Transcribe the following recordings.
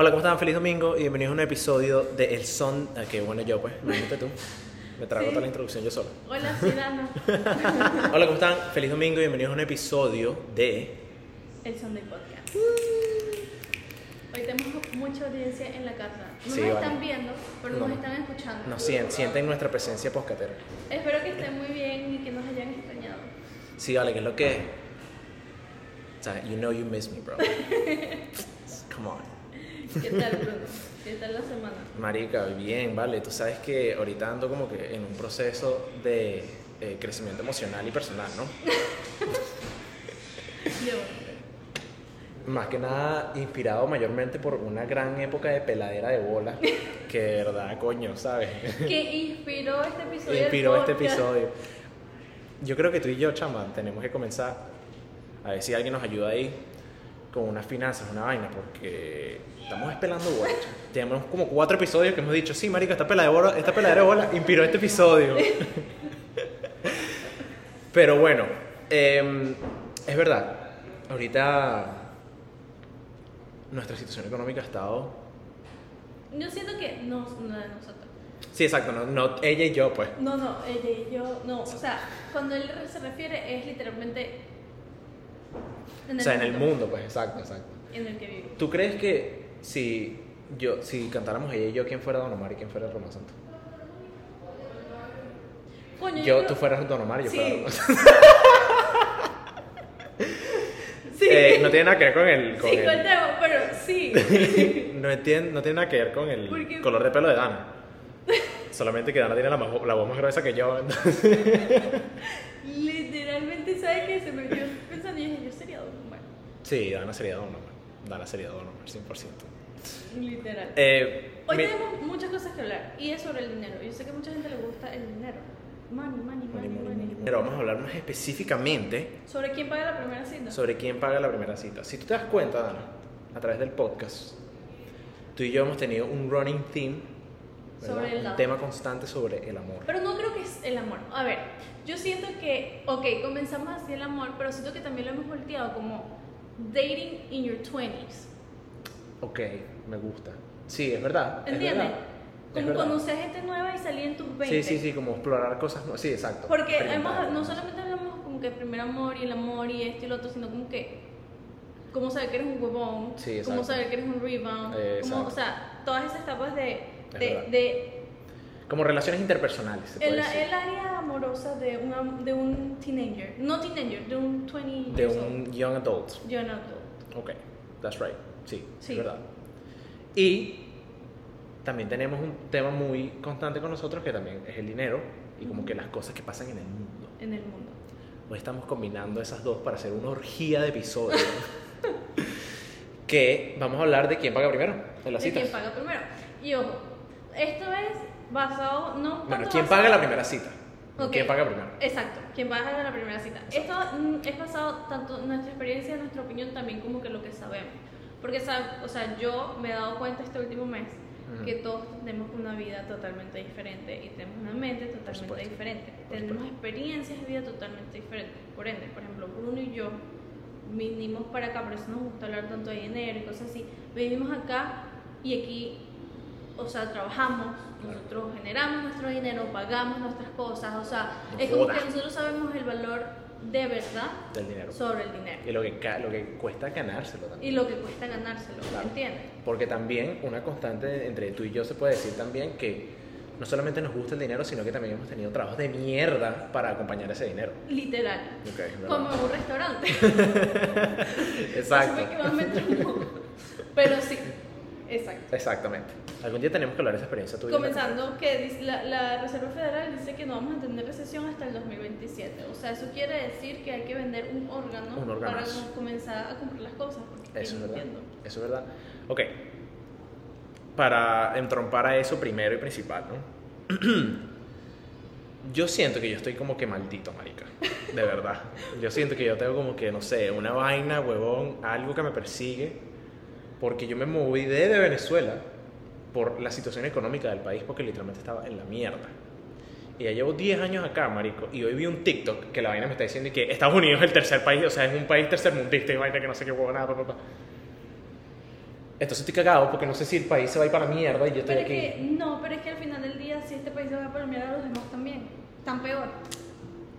Hola, ¿cómo están? Feliz domingo y bienvenidos a un episodio de El Son. ah, que bueno, yo pues, imagínate tú. Me trago Sí. toda la introducción yo solo. Hola, Dana. Hola, ¿cómo están? Feliz domingo y bienvenidos a un episodio de. El Sunday Podcast. Hoy tenemos mucha audiencia en la casa. No Sí, nos vale. están viendo, pero No. nos están escuchando. Nos sienten, sienten nuestra presencia poscatera. Espero que estén muy bien y que nos hayan extrañado. Sí, vale, que es lo que. O sea, you know you miss me, bro. Come on. ¿Qué tal, Bruno? ¿Qué tal la semana? Marica, bien, vale. Tú sabes que ahorita ando como que en un proceso de eh, crecimiento emocional y personal, ¿no? Yo. Más que nada inspirado mayormente por una gran época de peladera de bola, que de verdad, coño, ¿sabes? ¿Qué inspiró este episodio? Inspiró este episodio. Yo creo que tú y yo, chama, tenemos que comenzar a ver si alguien nos ayuda ahí con unas finanzas, una vaina, porque estamos espelando bola. Tenemos como cuatro episodios que hemos dicho, sí, marica, esta peladera de bola, esta peladera de bola inspiró este episodio. Pero bueno, em, es verdad, ahorita nuestra situación económica ha estado... Yo siento que no, no de nosotros. Sí, exacto, no, no ella y yo, pues. No, no, ella y yo, no. O sea, cuando él se refiere es literalmente. O sea, en el mundo, pues, exacto, exacto. En el que vive. ¿Tú crees que si yo si cantáramos ella y yo, quién fuera Don Omar y quién fuera Roma Santo? Coño, Yo, creo- tú fueras Don Omar y yo Sí. fuera Roma Santo. Sí. Eh, no tiene nada que ver con el... Con sí, el- contemos, pero sí. no, tiene, no tiene nada que ver con el color de pelo de Dana. Solamente que Dana tiene la, la voz más gruesa que yo. entonces- Literalmente, ¿sabes qué? Se me quedó pensando y dije, yo sería Don Omar. Sí, Dana sería Don Omar. Dana sería Don Omar, 100%. Literal. Eh, Hoy mi- tenemos muchas cosas que hablar y es sobre el dinero. Yo sé que a mucha gente le gusta el dinero. Money, money, money, money. Pero vamos a hablar más específicamente ¿Sobre quién paga la primera cita? sobre quién paga la primera cita. Si tú te das cuenta, Dana, a través del podcast, tú y yo hemos tenido un running theme, ¿verdad? Sobre el un tema constante sobre el amor. Pero no creo que es el amor. A ver, yo siento que, ok, comenzamos así el amor, pero siento que también lo hemos volteado como dating in your 20s. Ok, me gusta. Sí, es verdad. es ¿Entiendes? verdad, es Como verdad. conocer gente nueva y salir en tus 20. Sí, sí, sí, como explorar cosas nuevas. Sí, exacto. Porque hemos, no solamente hablamos como que primer amor y el amor y esto y lo otro, sino como que cómo saber que eres un huevón, Sí, cómo exacto. saber que eres un rebound, Eh, cómo, o sea, todas esas etapas de, Es de, verdad. de Como relaciones interpersonales, se puede el, decir. el área amorosa de, una, de un teenager, no teenager, de un 20 De un young adult. old, young adult. Ok, that's right. Sí, Sí. es verdad. Y también tenemos un tema muy constante con nosotros que también es el dinero y como que las cosas que pasan en el mundo. en el mundo. Hoy estamos combinando esas dos para hacer una orgía de episodios. que vamos a hablar de quién paga primero en las de citas. quién paga primero. Y ojo, esto es basado, no Bueno, ¿quién basado- paga la primera cita? Ok. ¿Quién paga primero? Exacto, quien paga la primera cita. Esto mm, es basado tanto en nuestra experiencia, en nuestra opinión, también como que lo que sabemos. Porque, o sea, yo me he dado cuenta este último mes que todos tenemos una vida totalmente diferente y tenemos una mente totalmente diferente. tenemos experiencias de vida totalmente diferentes. Por ende, por ejemplo, Bruno y yo vinimos para acá, por eso nos gusta hablar tanto de dinero y cosas así. Vinimos acá y aquí, o sea, trabajamos, nosotros generamos nuestro dinero, pagamos nuestras cosas, o sea, es como joda. que nosotros sabemos el valor de verdad Del dinero. sobre el dinero Y lo que, ca- lo que cuesta ganárselo también. y lo que cuesta ganárselo, Claro. ¿entiendes? Porque también una constante entre tú y yo se puede decir también que no solamente nos gusta el dinero, sino que también hemos tenido trabajos de mierda para acompañar ese dinero. Literal. Ok, ¿verdad? Como en un restaurante. Exacto. Que más me traumó. Pero sí, exacto. Exactamente. Algún día tenemos que hablar de esa experiencia tuya. Comenzando que la, la Reserva Federal dice que no vamos a tener recesión hasta el 2027. O sea, eso quiere decir que hay que vender un órgano, Un para comenzar a comprar las cosas. Eso es verdad. entiendo. Eso es verdad. Ok. Para entrompar a eso primero y principal, ¿no? Yo siento que yo estoy como que maldito, marica. De verdad. Yo siento que yo tengo como que, no sé, una vaina, huevón, algo que me persigue. Porque yo me moví de Venezuela por la situación económica del país, porque literalmente estaba en la mierda. Y ya llevo 10 años acá, marico, y hoy vi un TikTok que la vaina me está diciendo que Estados Unidos es el tercer país, o sea, es un país tercermundista y vaina que no sé qué huevo nada, pa, pa, pa. Entonces estoy cagado porque no sé si el país se va a ir para mierda y yo estoy Pero es aquí. que, no, pero es que al final del día, si este país se va a permear a los demás también, tan peor.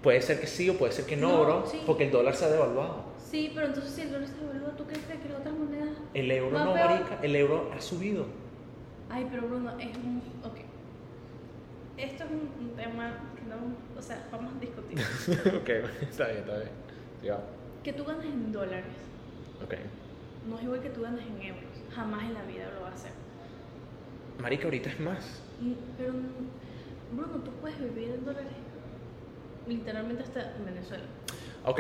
Puede ser que sí o puede ser que no, No, bro, sí. porque el dólar se ha devaluado. Sí, pero entonces si el dólar se devalúa, ¿tú crees que las otras monedas? El euro no, peor. marica, el euro ha subido. Ay, pero Bruno, es un. Ok. Esto es un, un tema que no. O sea, vamos a discutir. ok, está bien, está bien. Ya. que tú ganas en dólares Ok. no es igual que tú ganas en euros. Jamás en la vida lo va a hacer. Marica, ahorita es más. Mm, Pero, Bruno, tú puedes vivir en dólares literalmente hasta en Venezuela. Ok,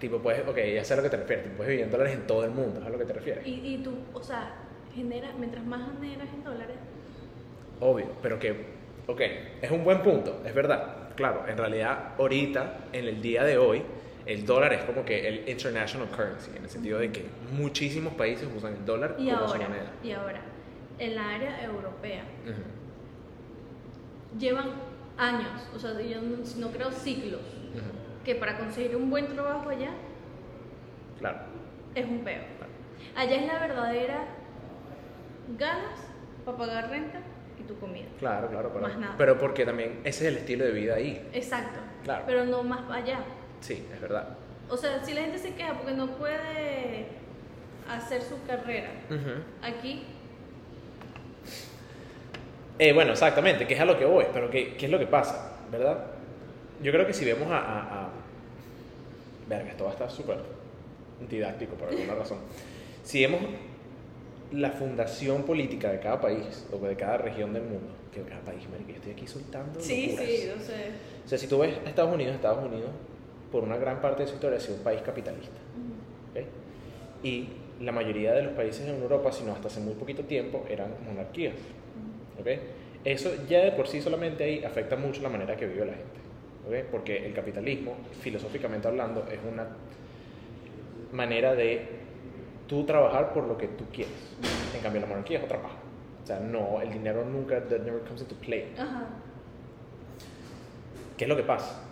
tipo, puedes, ok, ya sé a lo que te refieres. tipo, Puedes vivir en dólares en todo el mundo, ¿es a lo que te refieres? Y, y tú, o sea, genera, mientras más generas en dólares, Obvio, pero que, ok, es un buen punto, es verdad. Claro, en realidad, ahorita, en el día de hoy, el dólar es como que el international currency, en el sentido de que muchísimos países usan el dólar y como su ahora, moneda. y ahora, en la área europea, llevan años, o sea, yo no, no creo ujú, que para conseguir un buen trabajo allá Claro, es un peo. Allá es la verdadera ganas para pagar renta y tu comida. Claro, claro, pero, Más nada. pero porque también ese es el estilo de vida ahí. Exacto. Claro. Pero no más allá. Sí, es verdad. O sea, si la gente se queja porque no puede hacer su carrera aquí, Eh, bueno, exactamente, que es a lo que voy, pero ¿qué, qué es lo que pasa? ¿Verdad? Yo creo que si vemos a... a, a- Verga, esto va a estar súper didáctico por alguna razón. Si vemos la fundación política de cada país o de cada región del mundo, que cada país, yo estoy aquí soltando sí, locuras. sí, o sea, O sea, si tú ves a Estados Unidos, Estados Unidos, por una gran parte de su historia ha sido un país capitalista. ¿ok? Y la mayoría de los países en Europa, si no hasta hace muy poquito tiempo, eran monarquías. ¿ok? Eso ya de por sí solamente ahí afecta mucho la manera que vive la gente. ¿ok? Porque el capitalismo, filosóficamente hablando, es una manera de tú trabajar por lo que tú quieres. En cambio, la monarquía es otra paja. O sea, no, el dinero nunca, that never comes into play. ajá. ¿Qué es lo que pasa?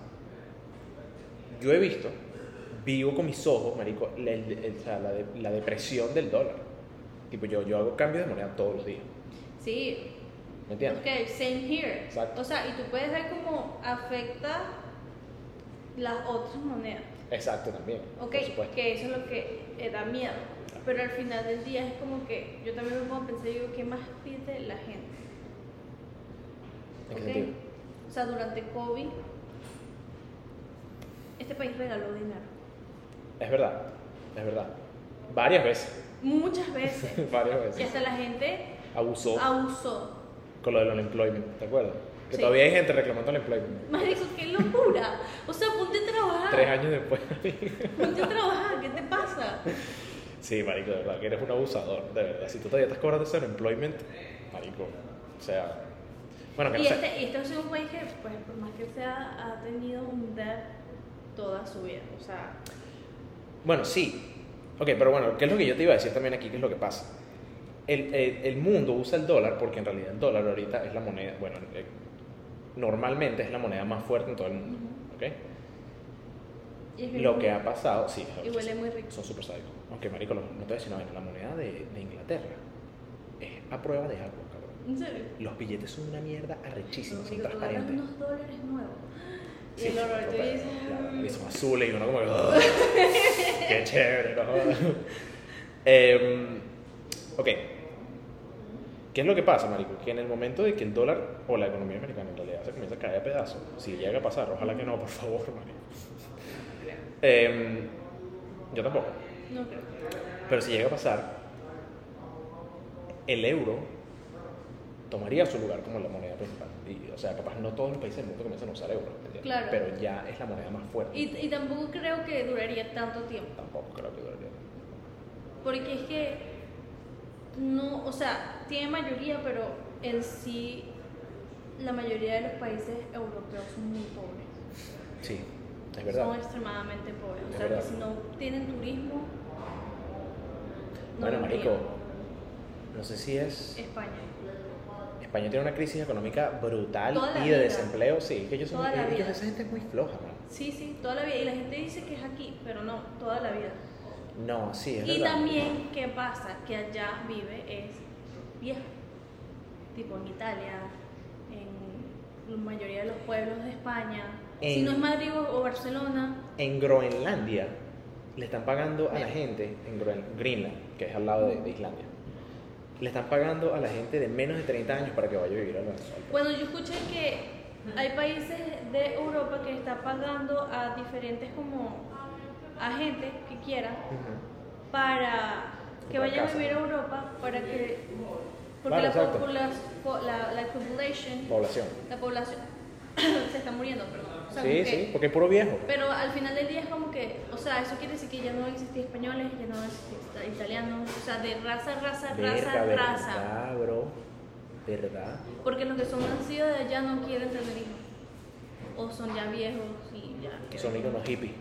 Yo he visto, vivo con mis ojos, marico, la, el- el- o sea, la de- la depresión del dólar. Tipo, yo, yo hago cambios de moneda todos los días. Sí, ¿Me entiendes? ok, same here. Exacto. O sea, y tú puedes ver cómo afecta las otras monedas. Exacto, también. Ok, Por que eso es lo que eh, da miedo. Pero al final del día es como que yo también me pongo a pensar, digo, ¿qué más pide la gente? ¿En qué Ok. sentido? O sea, durante COVID, este país regaló dinero. Es verdad, es verdad. Varias veces. Muchas veces. Varias y veces. hasta la gente Abusó abusó. con lo del unemployment, ¿te acuerdas? Que Sí. todavía hay gente reclamando el employment. Marico, qué locura. O sea, ponte a trabajar. Tres años después. Ponte a trabajar, ¿qué te pasa? sí, marico, de verdad, que eres un abusador, de verdad. Si tú todavía estás cobrando ese unemployment, marico, o sea... Bueno, que Y sé. este, y este ha sido un país que, pues, por más que sea, ha tenido un debt toda su vida. O sea, Bueno, sí. Ok, pero bueno, ¿qué es lo que yo te iba a decir también aquí? ¿Qué es lo que pasa? El, el- el mundo usa el dólar porque en realidad el dólar ahorita es la moneda, bueno, eh, normalmente es la moneda más fuerte en todo el mundo. ¿ok? y es bien Lo que ha pasado, sí, Y huele muy rico. son súper sádicos. Aunque, marico, lo- no te voy a decir una vaina, la moneda de, de Inglaterra es a prueba de agua, cabrón. ¿En serio? Los billetes son una mierda arrechísima, son transparentes. unos dólares nuevos. Y Sí, el tú total, dices, claro, "Mm". y son azules y uno como que, "Ugh, qué chévere, no jodas". Em, ok. ¿Qué es lo que pasa, marico? Que en el momento de que el dólar o la economía americana en realidad se comienza a caer a pedazos, si llega a pasar, ojalá que no, por favor, marico. Em, yo tampoco. No creo. Pero si llega a pasar, el euro tomaría su lugar como la moneda principal. Y, o sea, capaz no todos los países del mundo comienzan a usar euro, ¿me entiendes? Claro. Pero ya es la moneda más fuerte. Y, y tampoco creo que duraría tanto tiempo. Tampoco creo que duraría. Porque es que no, o sea, tiene mayoría, pero en sí la mayoría de los países europeos son muy pobres. Sí, es verdad. Son extremadamente pobres. O sea, verdad. que si no tienen turismo, bueno, lo marico, no sé si es... España. España tiene una crisis económica brutal Toda y de vida. desempleo. Sí, que ellos son... Toda la Ellos, vida. esa gente es muy floja, man. Sí, sí, toda la vida. Y la gente dice que es aquí, pero no, toda la vida. No, sí, es Y verdad. también, ¿qué pasa? Que allá vive es viejo. Tipo en Italia, en la mayoría de los pueblos de España. Si no es Madrid o o Barcelona, En Groenlandia le están pagando a la gente, en Groen- Greenland, que es al lado de, de Islandia, le están pagando a la gente de menos de 30 años para que vaya a vivir al país. Bueno, yo escuché que hay países de Europa que están pagando a diferentes como a gente que quiera para que vayan a vivir a Europa para que porque la, popula- po- la, la population Población. la población se está muriendo, perdón. O sea, Sí, sí, que- porque es puro viejo. Pero al final del día es como que, o sea, eso quiere decir que ya no existía españoles, ya no existía italianos, o sea, de raza, raza, raza, Verga, raza. verdad, bro. ¿Verdad? Porque los que son nacidos de allá no quieren tener hijos. O son ya viejos y ya. Son iconos hippies.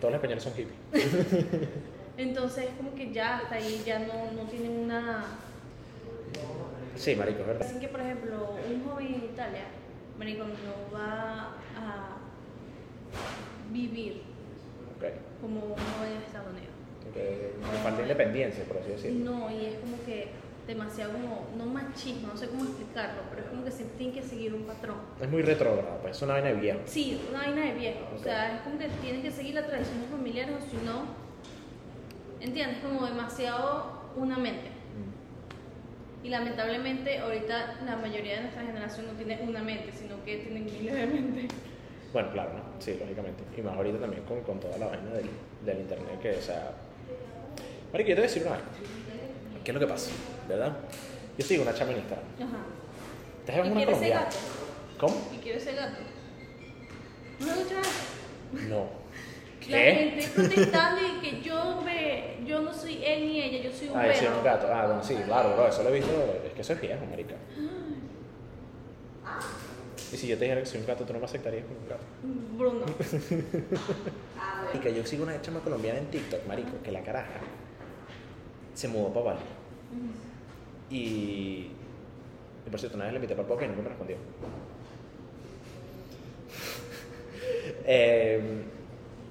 Todos los españoles son hippies. Entonces, como que ya hasta ahí ya no, no tienen una. Sí, marico, es verdad. Dicen que, por ejemplo, un joven en Italia, marico, no va a vivir como un joven en Estados Unidos. Que le falta independencia, por así decirlo. No, y es como que demasiado como, no machismo, no sé cómo explicarlo, pero es como que se tiene que seguir un patrón. Es muy retrógrado, pues es una vaina de viejo. Sí, una vaina de viejo. O sea, es como que tienes que seguir las tradiciones familiares o si no, ¿entiendes? Como demasiado una mente. Mm. Y lamentablemente ahorita la mayoría de nuestra generación no tiene una mente, sino que tienen miles de mentes. Bueno, claro, ¿no? Sí, lógicamente. Y más ahorita también con, con toda la vaina del, del internet que, o sea... Marico, yo te voy a decir una vaina. ¿Qué es lo que pasa? ¿Verdad? Yo sigo una chama en Instagram. Ajá. Es ¿Y una colombiana. gato? ¿Cómo? ¿Y quieres ser gato? ¿No me escuchas eso? No. La ¿Qué? gente protestando y que yo ve, yo no soy él ni ella, yo soy un Ah, yo soy un gato. Ah, bueno, sí, claro, bro, eso lo he visto. Es que eso es viejo, marica. Y si yo te dijera que soy un gato, tú no me aceptarías como un gato. Bruno. Marica, yo sigo una chama colombiana en TikTok, marico, que la caraja se mudó para Bali. Y, y por cierto, una vez le invité para el podcast y nunca me respondió. Eh,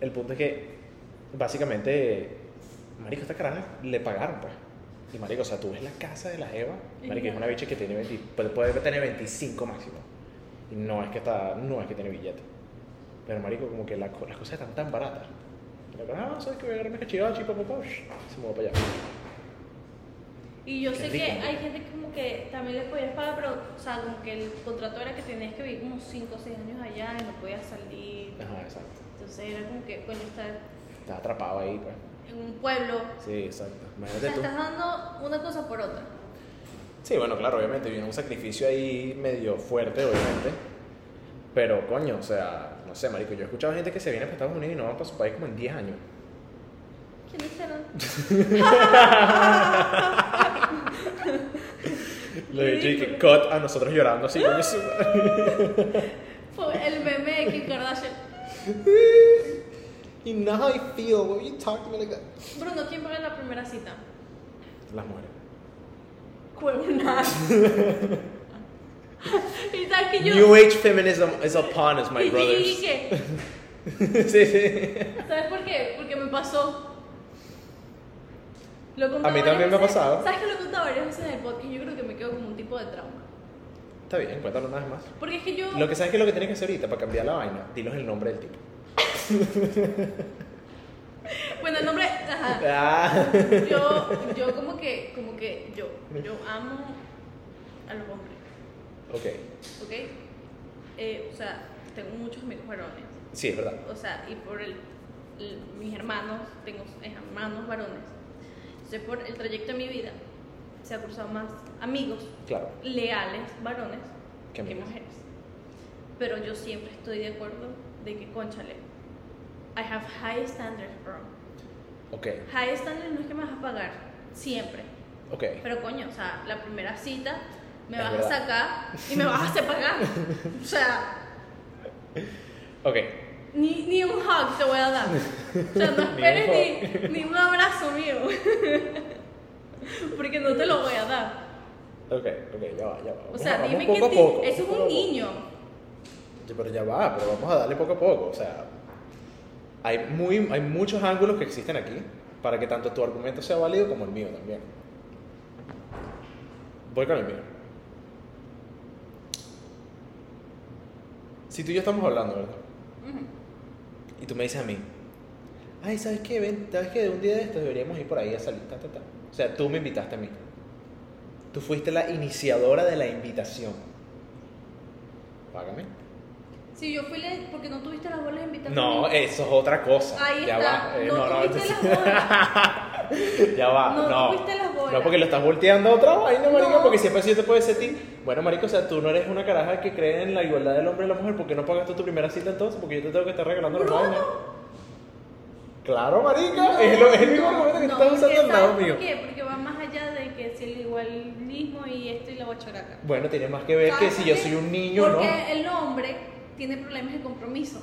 el punto es que, básicamente, Marico, esta caraja le pagaron, pues. Y Marico, o sea, tú ves la casa de la Eva, Marico, es una bicha que tiene 20, puede, puede tener 25 máximo. Y no es que está, no es que tiene billete. Pero Marico, como que la las cosas están tan baratas. Y la caraja, ah, ¿sabes que voy a agarrarme cachivachi, papá, papá? Se mudó para allá. Y yo Qué sé rico, que ¿no? hay gente que como que también le podías pagar, pero, o sea, como que el contrato era que tenías que vivir como 5 o 6 años allá y no podías salir. Ajá, exacto. Entonces era como que, coño, estar Estás atrapado ahí, pues. en un pueblo. Sí, exacto. O Imagínate sea, tú. estás dando una cosa por otra. Sí, bueno, claro, obviamente viene un sacrificio ahí medio fuerte, obviamente. Pero, coño, o sea, no sé, marico, yo he escuchado gente que se viene para Estados Unidos y no van para su país como en 10 años. ¿Quiénes eran? Le dije que cut a nosotros llorando así, madre. Fue el meme de Kim Kardashian. You know how I feel when you talk to me like that. Bruno, ¿quién paga la primera cita? Las mujeres. Cuerna. y tal que yo. New Age feminism is upon us, my brothers. y sí, sí. ¿Sabes por qué? Porque me pasó. Lo A mí también me ha pasado. ¿Sabes que lo he contado varias veces en el podcast? y Yo creo que me quedo como un tipo de trauma. Está bien, cuéntalo una vez más. Porque es que yo. Lo que sabes que lo que tienes que hacer ahorita para cambiar la vaina, dilos el nombre del tipo. Bueno, el nombre. Ajá. Ah. Yo, yo como que, como que, yo, yo amo a los hombres, Ok. ¿ok? Eh, o sea, tengo muchos amigos varones. Sí, es verdad. O sea, y por el, el- mis hermanos, tengo hermanos varones. Entonces, por el trayecto de mi vida, se ha cruzado más amigos Claro. leales varones que mujeres. Pero yo siempre estoy de acuerdo de que, conchale, I have high standards, bro. Ok. High standards no es que me vas a pagar, siempre. Ok. Pero coño, o sea, la primera cita me Es vas verdad. a sacar y me vas a hacer pagar. O sea, Ok. ni, ni un hug te voy a dar. O sea, no Ni esperes un ni, ni un abrazo mío. Porque no te lo voy a dar. Ok, ok, ya va, ya va. O sea, a- dime que poco, eso es un niño. Sí, Pero ya va, pero vamos a darle poco a poco. O sea, hay, muy, hay muchos ángulos que existen aquí. Para que tanto tu argumento sea válido como el mío también. Voy con el mío. Si tú y yo estamos hablando, ¿verdad? Ujú. Y tú me dices a mí, ay, ¿sabes qué? Ven, ¿sabes qué? De un día de estos deberíamos ir por ahí a salir, ta, ta, ta. O sea, tú me invitaste a mí. Tú fuiste la iniciadora de la invitación. Págame. Si yo fui la... porque no tuviste las bolas de invitarme. No, eso es otra cosa. Ahí ya está. va. eh, no, tuviste entonces- las bolas. ya va, No no. tuviste las bolas. No, porque lo estás volteando a otra vaina, marico, No. porque siempre sí te puede a ti, bueno, marico, o sea, tú no eres una caraja que cree en la igualdad del hombre y la mujer, ¿por qué no pagaste tu primera cita entonces? Porque yo te tengo que estar regalando las No. vainas. Claro, marica, es, lo- es el mismo argumento que tú estás porque usando al lado ¿sabes mío. ¿Por qué? Porque va más allá de que si el igualismo y esto y la guacharaca. Bueno, tiene más que ver que ¿Sabes si yo soy un niño, ¿no? Porque el hombre tiene problemas de compromiso.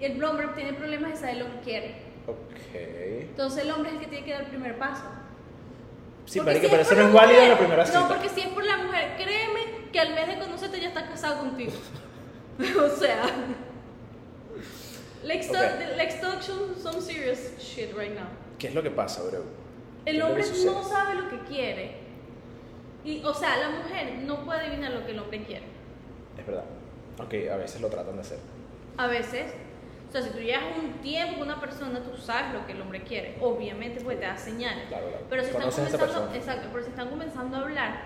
Y el hombre tiene problemas de saber lo que quiere. Ok. Entonces el hombre es el que tiene que dar el primer paso. Sí, Porque marica, si pero es eso no es válido en la primera cita. No, porque si es por la mujer, créeme que al mes de conocerte ya está casado contigo. o sea. Let's, talk, Ok. let's talk some, some serious shit right now. ¿Qué es lo que pasa, bro? ¿Qué El hombre no sabe lo que quiere. Y, o sea, la mujer no puede adivinar lo que el hombre quiere. Es verdad. Aunque a veces lo tratan de hacer. A veces, o sea, si tú llevas un tiempo con una persona, tú sabes lo que el hombre quiere. Obviamente, pues te da señales. Claro, claro. Pero si están Conoces a comenzando, persona. exacto, pero si están comenzando a hablar,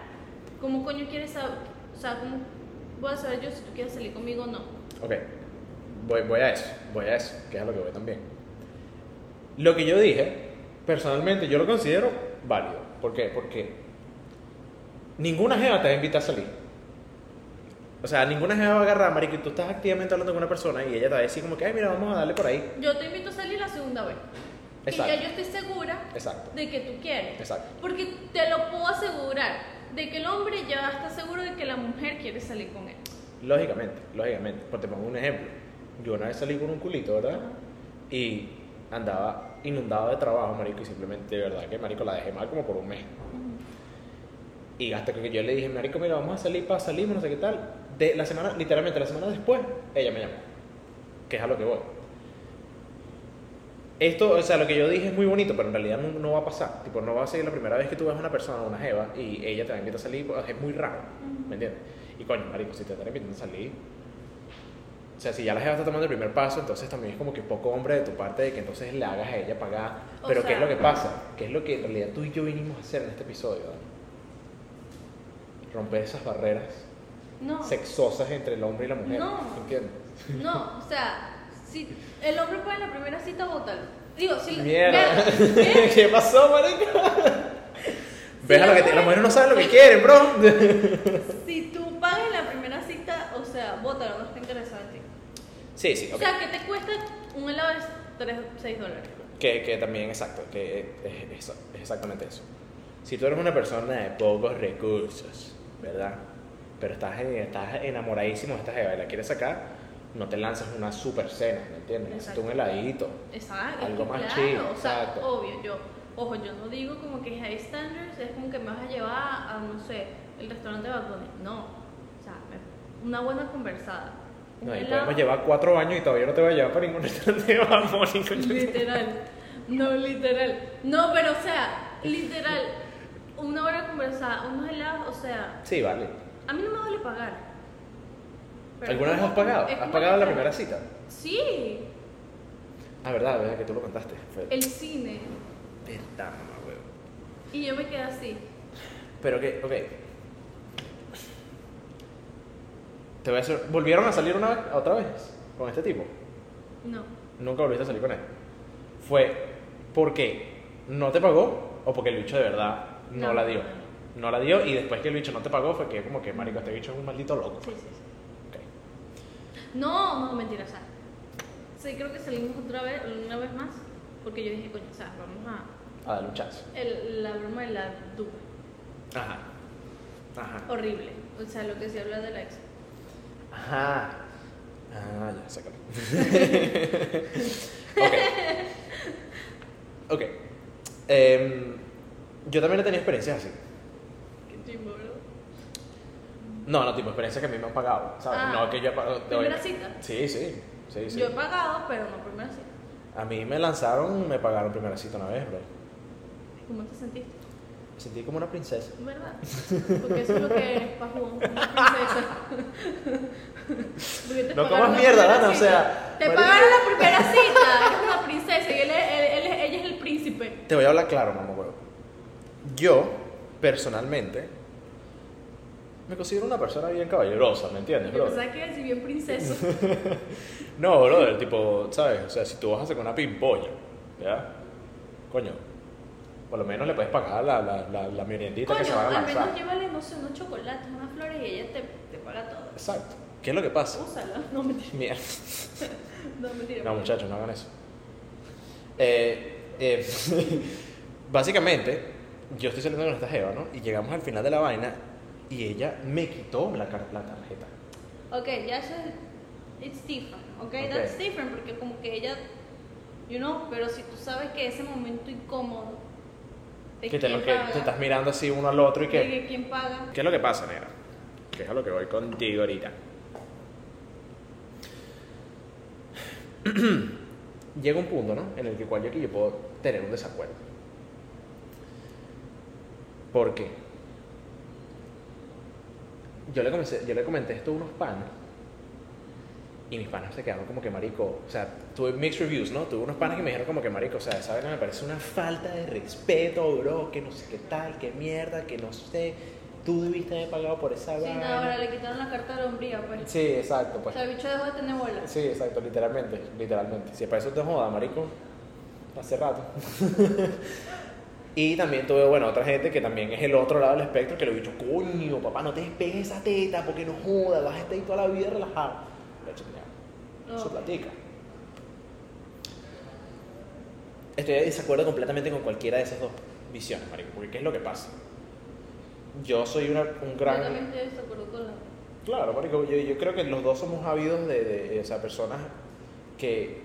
¿cómo coño quieres saber? O sea, ¿cómo voy a saber yo si tú quieres salir conmigo o no? Ok, voy, voy a eso, voy a eso, que es a lo que voy también. Lo que yo dije, personalmente, yo lo considero válido. ¿Por qué? Porque ninguna jeva te va a invitar a salir. O sea, ninguna jeva va a agarrar, marico, y tú estás activamente hablando con una persona y ella te va a decir como que, ay, mira, vamos a darle por ahí. Yo te invito a salir la segunda vez. Exacto. Y ya yo estoy segura Exacto, de que tú quieres. exacto. Porque te lo puedo asegurar, de que el hombre ya está seguro de que la mujer quiere salir con él. Lógicamente, lógicamente. Pues te pongo un ejemplo. Yo una vez salí con un culito, ¿verdad? Y andaba inundado de trabajo, marico, y simplemente, de verdad, que marico la dejé mal como por un mes. Y hasta que yo le dije, marico, mira, vamos a salir para salimos, no sé qué tal. De la semana, literalmente la semana después, ella me llamó. Que es a lo que voy. Esto, o sea, lo que yo dije es muy bonito, pero en realidad no, no va a pasar. Tipo, no va a ser la primera vez que tú ves a una persona, una jeva, y ella te va a invitar a salir, pues, es muy raro. ¿Me entiendes? Y coño, marico, si te están invitando a salir, o sea, si ya la jeva está tomando el primer paso, entonces también es como que poco hombre de tu parte de que entonces le hagas a ella pagar. O Pero ¿qué es sea- lo que pasa? ¿Qué es lo que en realidad tú y yo vinimos a hacer en este episodio? Dani? Romper esas barreras No. sexosas entre el hombre y la mujer. No. ¿Entiendes? No, o sea, si el hombre puede en la primera cita, bótalo. Digo, si Mierda. ¿qué? ¿Qué pasó, marico? Ves la lo que te- las mujeres no saben lo que quieren, bro. Si tú pagas en la primera cita, o sea, bótalo, no está interesado en ti. Sí, sí, O sea, ¿qué te cuesta un helado de 3, 6 dólares? Que, que también, exacto, que es, eso, es exactamente eso. Si tú eres una persona de pocos recursos, ¿verdad? Pero estás, estás enamoradísimo de esta jeva y la quieres sacar, no te lanzas una super cena, ¿me entiendes? Necesitas un heladito. Exacto. Algo más claro, chill, O sea, exacto. obvio, yo, ojo, yo no digo como que high standards es como que me vas a llevar a, no sé, el restaurante de Bunny. No. O sea, una buena conversada. No, y podemos llevar cuatro años y todavía no te va a llevar para ningún restaurante de coño. Literal. No, literal. No, pero o sea, literal. Una hora conversada, unos helados, o sea, Sí, vale. A mí no me duele pagar. Pero ¿Alguna vez has pagado? ¿Has pagado la primera cita? Sí, Ah, verdad, verdad que tú lo contaste. Fue... el cine. Verdad, mamá, huevo. Y yo me quedé así. Pero que, ok. Te voy a hacer... ¿Volvieron a salir una vez, otra vez con este tipo? No. Nunca volviste a salir con él. ¿Fue porque no te pagó o porque el bicho de verdad no, No, la dio? No, la dio y después que el bicho no te pagó fue que como que, marico, este bicho es un maldito loco. Sí, sí, sí. Ok. No, no, mentira, o sea. Sí, creo que salimos otra vez, una vez más. Porque yo dije, coño, o sea, vamos a. A darle un chance. El, la broma de la duda. Ajá. Ajá. Horrible. O sea, lo que se habla de la ex. Ajá. Ah, ya, sácalo. ok. Ok. Em, yo también he tenido experiencias así. ¿Verdad? No, no, tipo experiencias que a mí me han pagado, ¿sabes? Ah, no que yo he pagado. ¿Primera cita? Sí, sí. Sí, sí. Yo he pagado, pero no primera cita. A mí me lanzaron, me pagaron primera cita una vez, bro. ¿Cómo te sentiste? Me sentí como una princesa. ¿Verdad? Porque eso es lo que eres, pajón, una princesa. No comas mierda, Dana, o sea, Te pagaron la primera cita, eres una princesa y él, es- él- él es- ella es el príncipe. Te voy a hablar claro, mamá huevo. Yo, personalmente, me considero una persona bien caballerosa, ¿me entiendes, bro? pensaba que decir bien princesa. No, brother, tipo, ¿sabes? O sea, si tú vas a hacer con una pimpolla, ¿ya? Coño, por lo menos le puedes pagar la, la, la, la meriendita que se Coño, van a al menos lanzar. llévale, no sé, unos chocolates, unas flores y ella te, te paga todo. Exacto. ¿Qué es lo que pasa? Úsala. No, mentira. Mierda. No, mentira. No, muchachos, no hagan eso. Eh, eh, básicamente, yo estoy saliendo con esta jeva, ¿no? Y llegamos al final de la vaina y ella me quitó la, car- la tarjeta. Ok, ya eso es. It's different, ok? Ok. That's different porque como que ella. You know, pero si tú sabes que ese momento incómodo. De Que te, lo que te estás mirando así uno al otro y que quién paga. ¿Qué es lo que pasa, nena? Que es a lo que voy contigo ahorita. Llega un punto, ¿no? En el que cual yo aquí yo puedo tener un desacuerdo. ¿Por qué? Yo le, comencé- yo le comenté esto a unos panas y mis panas se quedaron como que marico, o sea, tuve mixed reviews, ¿no? Tuve unos panas que me dijeron como que marico, o sea, esa vaina me parece una falta de respeto, bro, que no sé qué tal, qué mierda, que no sé, tú debiste haber pagado por esa Sí, no, ahora le quitaron la carta de hombría, pues. Sí, exacto, O pues. sea, el bicho dejó de tener bola. Sí, exacto, literalmente, literalmente. Si para eso te joda, marico, hace rato. y también tuve, bueno, otra gente que también es el otro lado del espectro que lo he dicho, coño, papá, no te despegues esa teta porque no joda, vas a estar ahí toda la vida relajado. Le he dicho, "Mira, No. Eso platica. Estoy de desacuerdo completamente con cualquiera de esas dos visiones, marico, porque ¿qué es lo que pasa? Yo soy una, un Yo gran... también estoy de acuerdo con la. Claro, marico, yo, yo creo que los dos somos ávidos de, de, o sea, personas que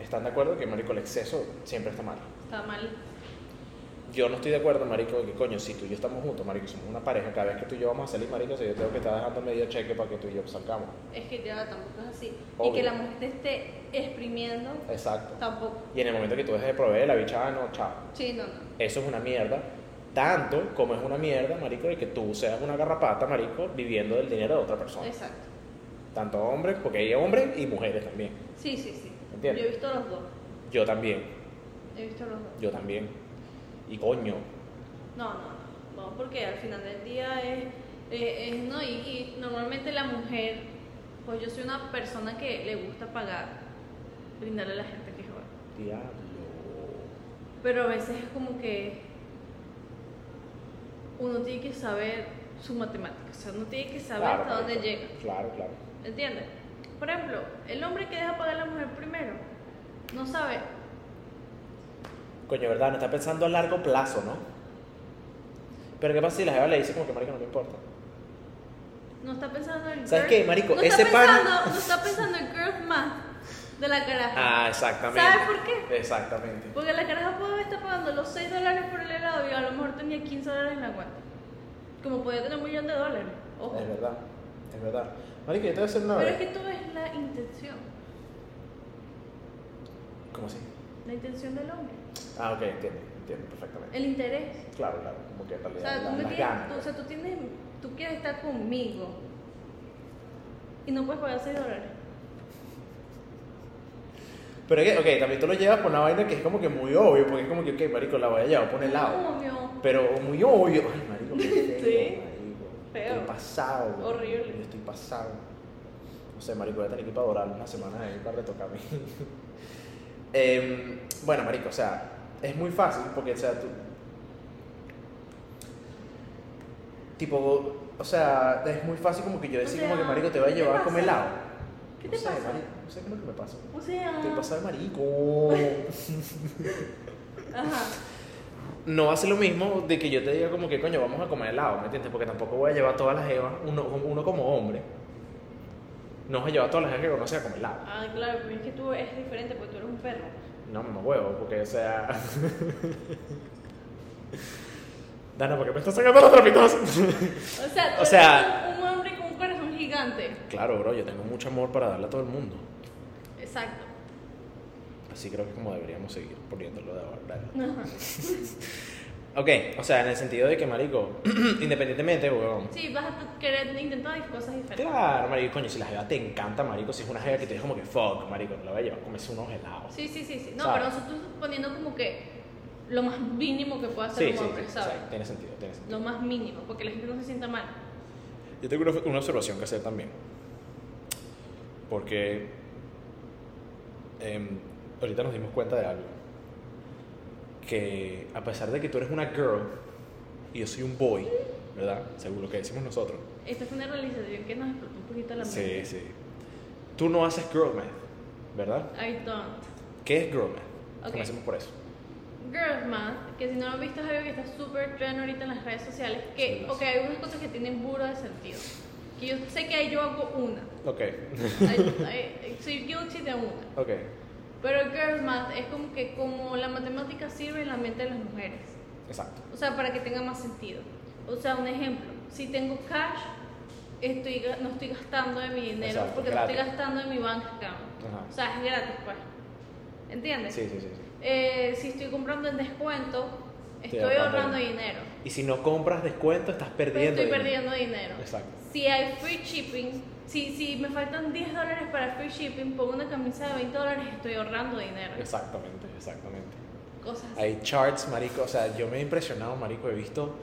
están de acuerdo que, marico, el exceso siempre está mal. Está mal. Yo no estoy de acuerdo, marico, que coño, si tú y yo estamos juntos, marico, somos una pareja, cada vez que tú y yo vamos a salir, marico, si yo tengo que estar dejando medio cheque para que tú y yo salgamos. Es que ya tampoco es así. Obvio. Y que la mujer te esté exprimiendo, Exacto. tampoco. Y en el momento que tú dejes de proveer, la bichada, no, chao. Sí, no, no. Eso es una mierda. Tanto como es una mierda, marico, de que tú seas una garrapata, marico, viviendo del dinero de otra persona. Exacto. Tanto hombres, porque hay hombres y mujeres también. Sí, sí, sí. ¿Entiendes? Yo he visto los dos. Yo también, He visto los dos. yo también. Y coño, No, no, no. Porque al final del día es. eh, es- no, y, y normalmente la mujer. Pues yo soy una persona que le gusta pagar, brindarle a la gente que juega. diablo. Pero a veces es como que. Uno tiene que saber su matemática. O sea, uno tiene que saber Claro, hasta dónde llega. Claro, claro. ¿Entiendes? Por ejemplo, el hombre que deja pagar a la mujer primero no sabe. Coño, ¿verdad? No está pensando a largo plazo, ¿no? Pero ¿qué pasa si la jeva le dice como que, marico, no me importa? No está pensando en. ¿Sabes qué, marico? No Ese está No está pensando en girth math de la caraja. Ah, exactamente. ¿Sabes por qué? Exactamente. Porque la caraja puede estar pagando los 6 dólares por el helado y a lo mejor tenía 15 dólares en la cuenta. Como podía tener un millón de dólares. Ojo. Es verdad, es verdad. Marico, yo te voy a hacer una Pero vez. es que tú ves la intención. ¿Cómo así? La intención del hombre. Ah, ok, entiendo, entiendo perfectamente. El interés. Claro, claro, como que en O realidad sea, tú, me tú- o sea, tú tienes, tú quieres estar conmigo y no puedes pagar 6 dólares. Pero es que, ok, también tú lo llevas por una vaina que es como que muy obvio, porque es como que, ok, marico, la voy a llevar por el lado. Obvio. Pero muy obvio. Ay, marico, qué feo, Sí. marico. Feo. Estoy pasado. Horrible. Yo estoy pasado. No sé, marico, voy a tener que ir para adorar unas semanas ahí para retocarme. Em, bueno, marico, o sea, es muy fácil porque, o sea, tú... Tipo, o sea, es muy fácil como que yo decir O sea, como que, marico, te voy a ¿qué te llevar a comer pasa? helado. ¿Qué No te sé, pasa? marico, no sé qué es lo que me pasa. O sea. Pasado de marico. Ajá. no hace lo mismo de que yo te diga como que coño vamos a comer helado, ¿me entiendes? Porque tampoco voy a llevar todas las evas, uno, uno como hombre, no voy a llevar a todas las evas que conoce a comer helado. Ah, claro, pero es que tú es diferente porque tú eres un perro. No, me huevo, porque o sea... Dana, ¿por qué me estás sacando los trapitos? O sea, tú O sea- eres un, un hombre con un corazón gigante. claro, bro, yo tengo mucho amor para darle a todo el mundo. Exacto. Así creo que es como deberíamos seguir poniéndolo de ahora. Ok, o sea, en el sentido de que, marico, independientemente, weón. Sí, vas a querer intentar cosas diferentes. Claro, marico, coño, si la jeva te encanta, marico, si es una jeva que te dice como que fuck, marico, no la voy a llevar a comerse unos helados. Sí, sí, sí, sí. No, ¿Sabes? pero nosotros poniendo como que lo más mínimo que pueda hacer Sí, un sí, hombre, sí, ¿sabes? sí, tiene sentido, tiene sentido. Lo más mínimo, porque la gente no se sienta mal. Yo tengo una, una observación que hacer también. Porque em, ahorita nos dimos cuenta de algo. Que a pesar de que tú eres una girl y yo soy un boy, ¿verdad? Según lo que decimos nosotros. Esta fue una realización que nos explotó un poquito la Sí, mente. sí. Tú no haces girl math, ¿verdad? I don't. ¿Qué es girl math? Ok. Comencemos por eso. Girls Math, que si no lo han visto es algo que está súper trend ahorita en las redes sociales, Sí, que, ok, hay unas cosas que tienen burro de sentido. Que yo sé que ahí yo hago una. Ok. Ay- ay- soy guilty de una. ok. Pero Girls Math es como que como la matemática sirve en la mente de las mujeres. Exacto. O sea, para que tenga más sentido. O sea, un ejemplo, si tengo cash, estoy, no estoy gastando de mi dinero Exacto, porque no estoy gratis. gastando de mi bank account. O sea, es gratis, pues. ¿Entiendes? Sí, sí, sí. sí. Eh, si estoy comprando en descuento, Estoy estoy ahorrando ahorrando dinero. Y si no compras descuento, estás Pero perdiendo. estoy dinero. perdiendo dinero. Exacto. Si hay free shipping, si, si me faltan 10 dólares para free shipping, pongo una camisa de 20 dólares, estoy ahorrando dinero. Exactamente, exactamente. Cosas así. Hay charts, marico, o sea, yo me he impresionado, marico, he visto,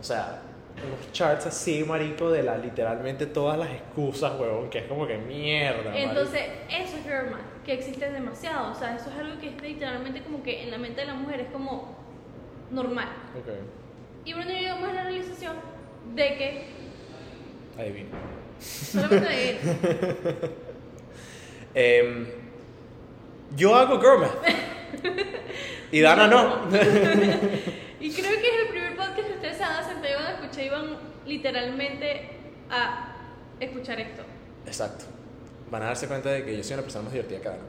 o sea, unos charts así, marico, de la literalmente todas las excusas, huevón, que es como que mierda, marico. Entonces, eso es math, que existe demasiado. O sea, eso es algo que es literalmente como que en la mente de la mujer es como normal. Ok, Y yo llegamos a la realización de que adivino. Solamente de él. Em, yo hago girl math. y Dana no. Y creo que es el primer podcast que ustedes se van a sentar y van a escuchar y van literalmente a escuchar esto. Exacto. Van a darse cuenta de que yo soy una persona más divertida que Dana.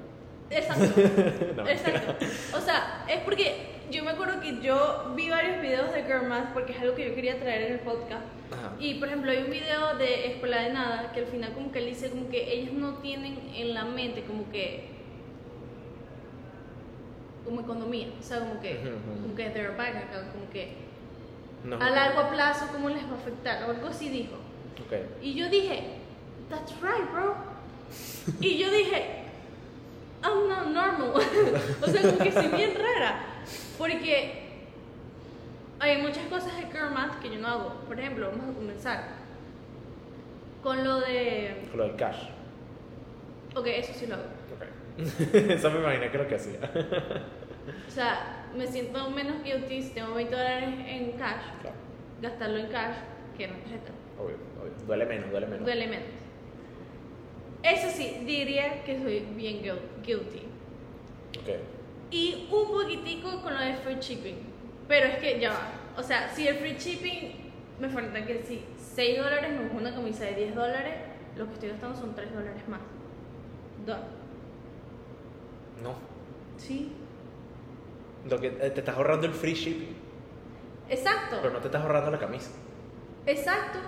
Exacto. No. Exacto. O sea, es porque yo me acuerdo que yo vi varios videos de Girl Math porque es algo que yo quería traer en el podcast. Ajá. Y por ejemplo, hay un video de Escuela de Nada que al final como que él dice como que ellas no tienen en la mente como que como economía, o sea, como que como que their bank account, como que No. a largo plazo cómo les va a afectar o algo así dijo. Ok. Y yo dije, that's right, bro. Y yo dije, I'm not normal. o sea, como que soy bien rara. Porque hay muchas cosas de girl math que yo no hago. Por ejemplo, vamos a comenzar con lo de. Con lo del cash. Ok, eso sí lo hago. Ok. Eso me imaginé que lo que hacía. O sea, me siento menos guilty si tengo 20 dólares en cash, Claro. gastarlo en cash que en la tarjeta. Obvio, obvio. Duele menos, duele menos. Duele menos. Eso sí, diría que soy bien guil- guilty. Ok. Y un poquitico con lo de free shipping. Pero es que ya va. O sea, si el free shipping me falta que si 6 dólares me busco una camisa de 10 dólares, lo que estoy gastando son 3 dólares más. Done. No. Sí. Lo que, eh, te estás ahorrando el free shipping, Exacto. pero no te estás ahorrando la camisa. Exacto.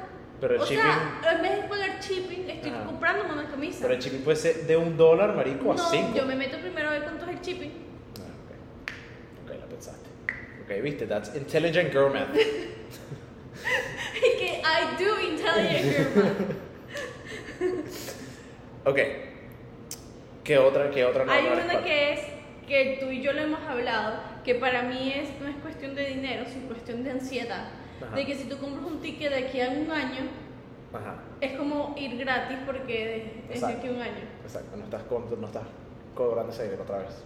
Pero el o shipping. sea, en vez de pagar shipping, estoy Ajá. comprándome una camisa. pero el shipping puede ser de un dólar, marico, a no, cinco. yo me meto primero a ver cuánto es el shipping. Ah, ok. Ok, la pensaste. Ok, viste, that's intelligent girl math. Que I do intelligent girl math. ok. ¿Qué otra, qué otra no Hay una que es que tú y yo lo hemos hablado, que para mí es, no es cuestión de dinero, sino cuestión de ansiedad. Ajá. De que si tú compras un ticket de aquí a un año, Ajá, es como ir gratis porque es de aquí a un año. exacto. No estás, no estás cobrando ese dinero otra vez.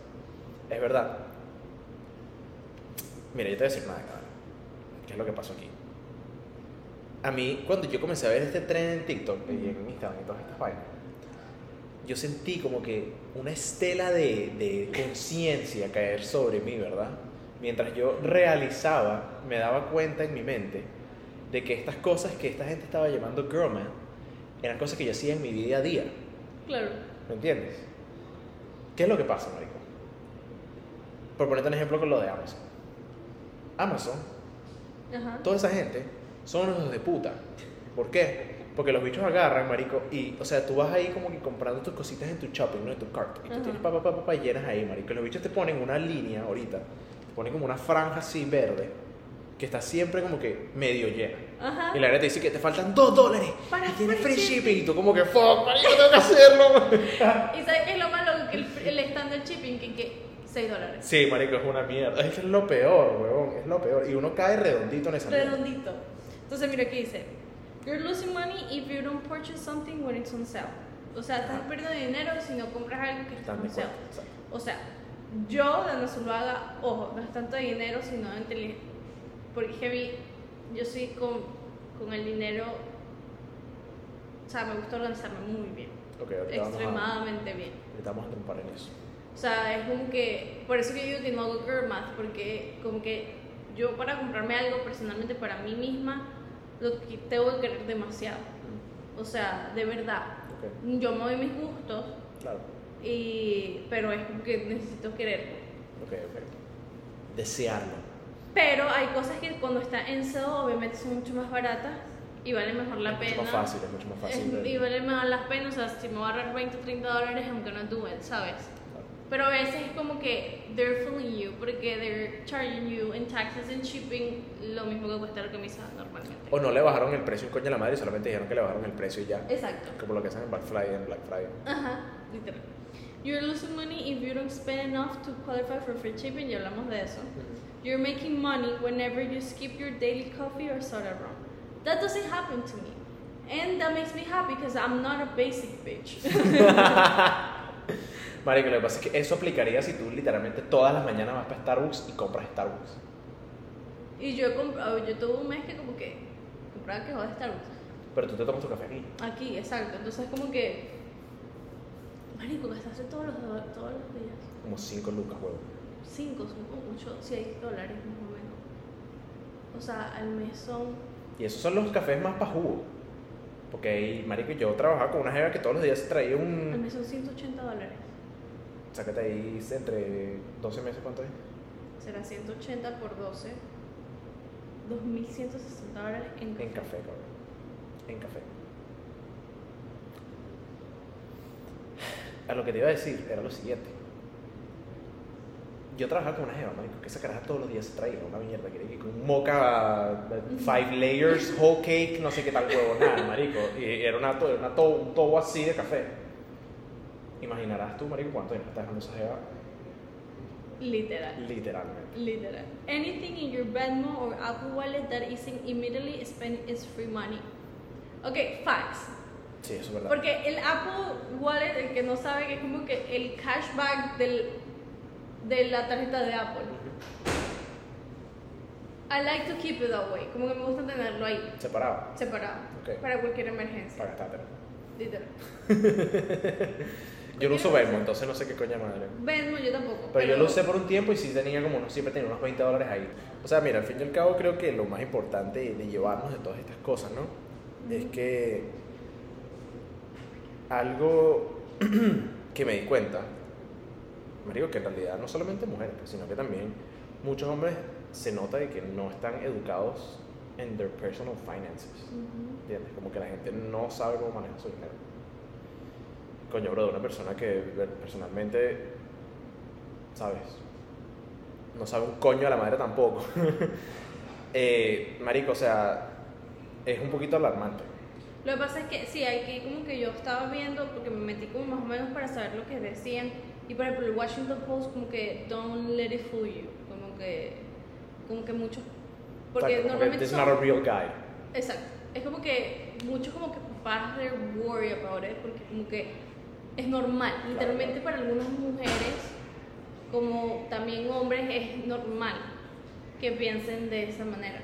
Es verdad. Mira, yo te voy a decir nada, cabrón. ¿Qué es lo que pasó aquí? A mí, cuando yo comencé a ver este tren en TikTok y en Instagram y todas estas vainas, yo sentí como que una estela de, de conciencia caer sobre mí, ¿verdad? Mientras yo realizaba, me daba cuenta en mi mente de que estas cosas que esta gente estaba llamando girl math eran cosas que yo hacía en mi día a día. Claro. ¿Me entiendes? ¿Qué es lo que pasa, marico? Por ponerte un ejemplo con lo de Amazon. Amazon, Ajá. toda esa gente son hijos de puta. ¿Por qué? Porque los bichos agarran, marico, y, o sea, tú vas ahí como que comprando tus cositas en tu shopping, ¿no? En tu cart. Y tú Ajá. tienes papá, papá, papá, llenas ahí, marico. Y los bichos te ponen una línea ahorita, te ponen como una franja así verde, que está siempre como que medio llena. Ajá. Y la gente te dice que te faltan dos dólares Para y tienes free shipping. shipping. Y tú como que, fuck, marico, tengo que hacerlo. ¿Y sabes qué es lo malo? Que el, el estándar shipping, que, que 6 dólares. sí, marico, es una mierda. Es que es lo peor, huevón, es lo peor. Y uno cae redondito en esa mierda. Redondito. Entonces, mira aquí dice: You're losing money if you don't purchase something when it's on sale. O sea, estás perdiendo dinero si no compras algo que está on sale. O sea, yo, Dana Zuluaga, ojo, no es tanto de dinero, sino de inteligencia. Porque heavy, yo soy con, con el dinero. O sea, me gusta organizarme muy bien. Ok, ahorita vamos a, Extremadamente bien. vamos a en eso. O sea, es como que, por eso que digo que no hago girl math, porque como que yo para comprarme algo personalmente para mí misma, lo que tengo que querer demasiado. O sea, de verdad. Ok, Yo me doy mis gustos, claro. y, pero es como que necesito quererlo. Ok, ok. Desearlo. Pero hay cosas que cuando está en sale obviamente son mucho más baratas y vale mejor la es pena. mucho más fácil, es mucho más fácil. Es- y vale mejor las penas, o sea, si me voy a ahorrar 20 o 30 dólares, aunque no do it, ¿sabes? Pero a veces es como que they're fooling you porque they're charging you in taxes and shipping lo mismo que cuesta la camisa normalmente. O no le bajaron el precio un coño a la madre y solamente dijeron que le bajaron el precio y ya. Exacto. Como lo que hacen en Black Friday en Black Friday. Ajá, literal. You're losing money if you don't spend enough to qualify for free shipping, ya hablamos de eso. You're making money whenever you skip your daily coffee or soda run. That doesn't happen to me. And that makes me happy because I'm not a basic bitch. Marico, lo que pasa es que eso aplicaría si tú literalmente todas las mañanas vas para Starbucks y compras Starbucks. y yo he comprado, yo tuve un mes que como que compraba que de Starbucks. Pero tú te tomas tu café aquí. Aquí, exacto. Entonces como que... Marico, gastaste todos los, do- todos los días. Como 5 lucas, huevo. 5, son como 8, 6 dólares más o menos. O sea, al mes son... Y esos son los cafés más para jugo. Porque ahí, marico, yo trabajaba con una jeva que todos los días traía Al un... mes son 180 dólares. Sácate ahí entre 12 meses, ¿cuánto es? Será 180 por 12. 2.160 dólares en café. En café, cabrón. En café. A lo que te iba a decir era lo siguiente. Yo trabajaba con una jeva, marico, que esa caraja todos los días se traía una mierda, que era con un mocha, eh, five layers, whole cake, no sé qué tal huevo, nada, marico. Y era una, to- una to- un tobo así de café. Imaginarás tú, marico, cuánto dinero estás dejando esa jeva, Literal. literalmente. Literal. Anything in your Venmo or Apple Wallet that isn't immediately spent is free money. Ok, facts. Sí, eso es verdad. Porque el Apple Wallet, el que no sabe, que es como que el cashback del, de la tarjeta de Apple. I like to keep it that way. Como que me gusta tenerlo ahí, Separado, separado. Ok. Para cualquier emergencia. para gastártelo. Literal. Yo no uso Venmo, entonces no sé qué coña madre. Venmo yo tampoco. Pero yo lo usé por un tiempo y sí tenía como unos, siempre tenía unos 20 dólares ahí. O sea, mira, al fin y al cabo creo que lo más importante de llevarnos de todas estas cosas, ¿no? Es que algo que me di cuenta, me digo que en realidad no solamente mujeres, pues, sino que también muchos hombres se nota de que no están educados en their personal finances. Ujú. ¿Entiendes? Como que la gente no sabe cómo manejar su dinero. Coño, bro, de una persona que personalmente, ¿sabes? No sabe un coño a la madre tampoco. eh, marico, o sea, es un poquito alarmante. Lo que pasa es que sí, hay que como que yo estaba viendo, porque me metí como más o menos para saber lo que decían. Y por ejemplo, el Washington Post, como que don't let it fool you. Como que, como que muchos. Porque normalmente. this is not a real guy. Exacto. Es como que muchos como que papás de worry about it, porque como que es normal. Literalmente para algunas mujeres, como también hombres, es normal que piensen de esa manera,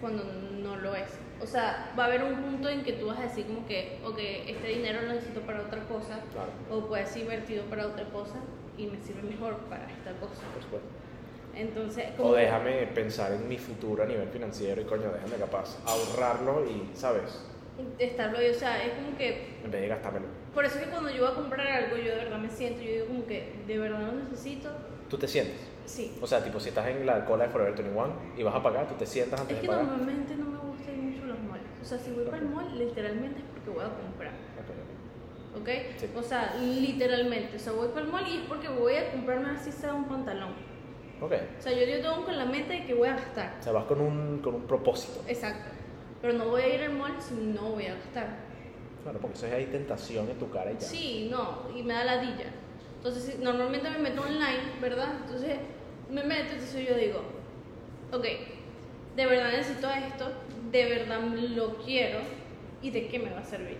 cuando no lo es. O sea, va a haber un punto en que tú vas a decir como que, ok, este dinero lo necesito para otra cosa, Claro, o puede ser invertido para otra cosa y me sirve mejor para esta cosa. por supuesto. Entonces, O déjame pensar en mi futuro a nivel financiero y coño, déjame capaz ahorrarlo y, ¿sabes? Estarlo o sea, es como que En vez de gastármelo. Por eso es que cuando yo voy a comprar algo, yo de verdad me siento, yo digo como que de verdad lo necesito. ¿Tú te sientes? Sí. O sea, tipo, si estás en la cola de Forever 21 y vas a pagar, tú te sientas antes Es de que pagar. normalmente no me gustan mucho los malls. O sea, si voy para el mall, literalmente es porque voy a comprar. Ok, ok. ¿Ok? Sí. O sea, literalmente. O sea, voy para el mall y es porque voy a comprarme así sea un pantalón. Ok. O sea, yo, yo tengo con la mente de que voy a gastar. O sea, vas con un, con un propósito. Exacto. Pero no voy a ir al mall si no voy a gastar. Claro, porque eso es hay tentación en tu cara y ya. Sí, no, y me da ladilla. Entonces, normalmente me meto online, ¿verdad? Entonces, me meto, entonces yo digo, ok, de verdad necesito esto, de verdad lo quiero, ¿y de qué me va a servir?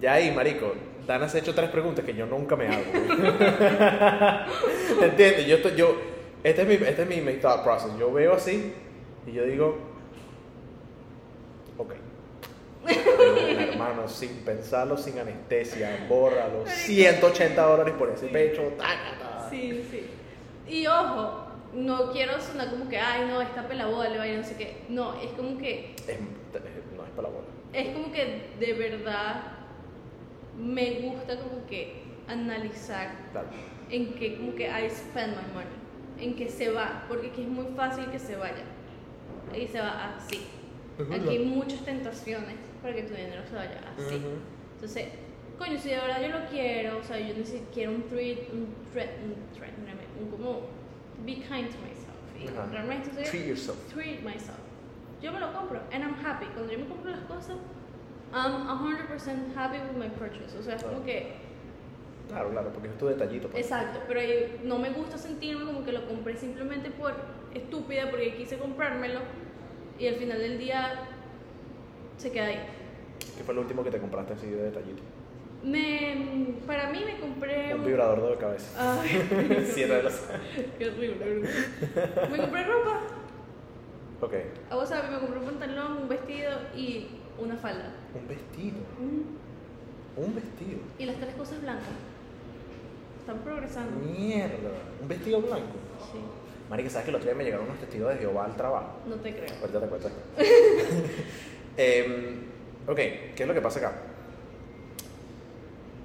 Ya ahí, marico, Dana se ha hecho tres preguntas que yo nunca me hago. ¿Entiendes? Yo, estoy- yo, este es mi, este es mi, mi thought process. Yo veo así y yo digo, ok. Hermano, sin pensarlo, sin anestesia, bórralo. 180 dólares por ese pecho. tácata. Sí, sí. Y ojo, no quiero sonar como que, ay, no, esta pelaboda le va a ir no sé qué. No, es como que Es- no es para la bola. es como que de verdad me gusta como que analizar Claro. en que como que I spend my money, en que se va, porque aquí es muy fácil que se vaya. Ahí se va así. Aquí hay muchas tentaciones para que tu dinero se vaya así. Ujú. Entonces, coño, si de verdad yo lo quiero, o sea, yo necesito, quiero un treat, un treat, un treat, un, un como be kind to myself. Y Ajá. realmente estoy- Treat yourself. treat myself. Yo me lo compro and I'm happy. Cuando yo me compro las cosas, I'm 100% happy with my purchase. O sea, es como que, Claro, claro, porque es tu detallito. pues. exacto, pero no me gusta sentirme como que lo compré simplemente por estúpida, porque quise comprármelo y al final del día se queda ahí. ¿Qué fue lo último que te compraste así de detallito? Me, para mí me compré Un vibrador de cabeza. Ay, Siete de las- qué horrible. Me compré ropa. Ok. O sea, me compré un pantalón, un vestido y una falda. Un vestido. Mm. Un vestido. Y las tres cosas blancas. Están progresando. Mierda. Un vestido blanco. Sí, Marica, ¿sabes que el otro día me llegaron unos testigos de Jehová al trabajo? no te creo. Ahorita te cuento. Em, ok, ¿qué es lo que pasa acá?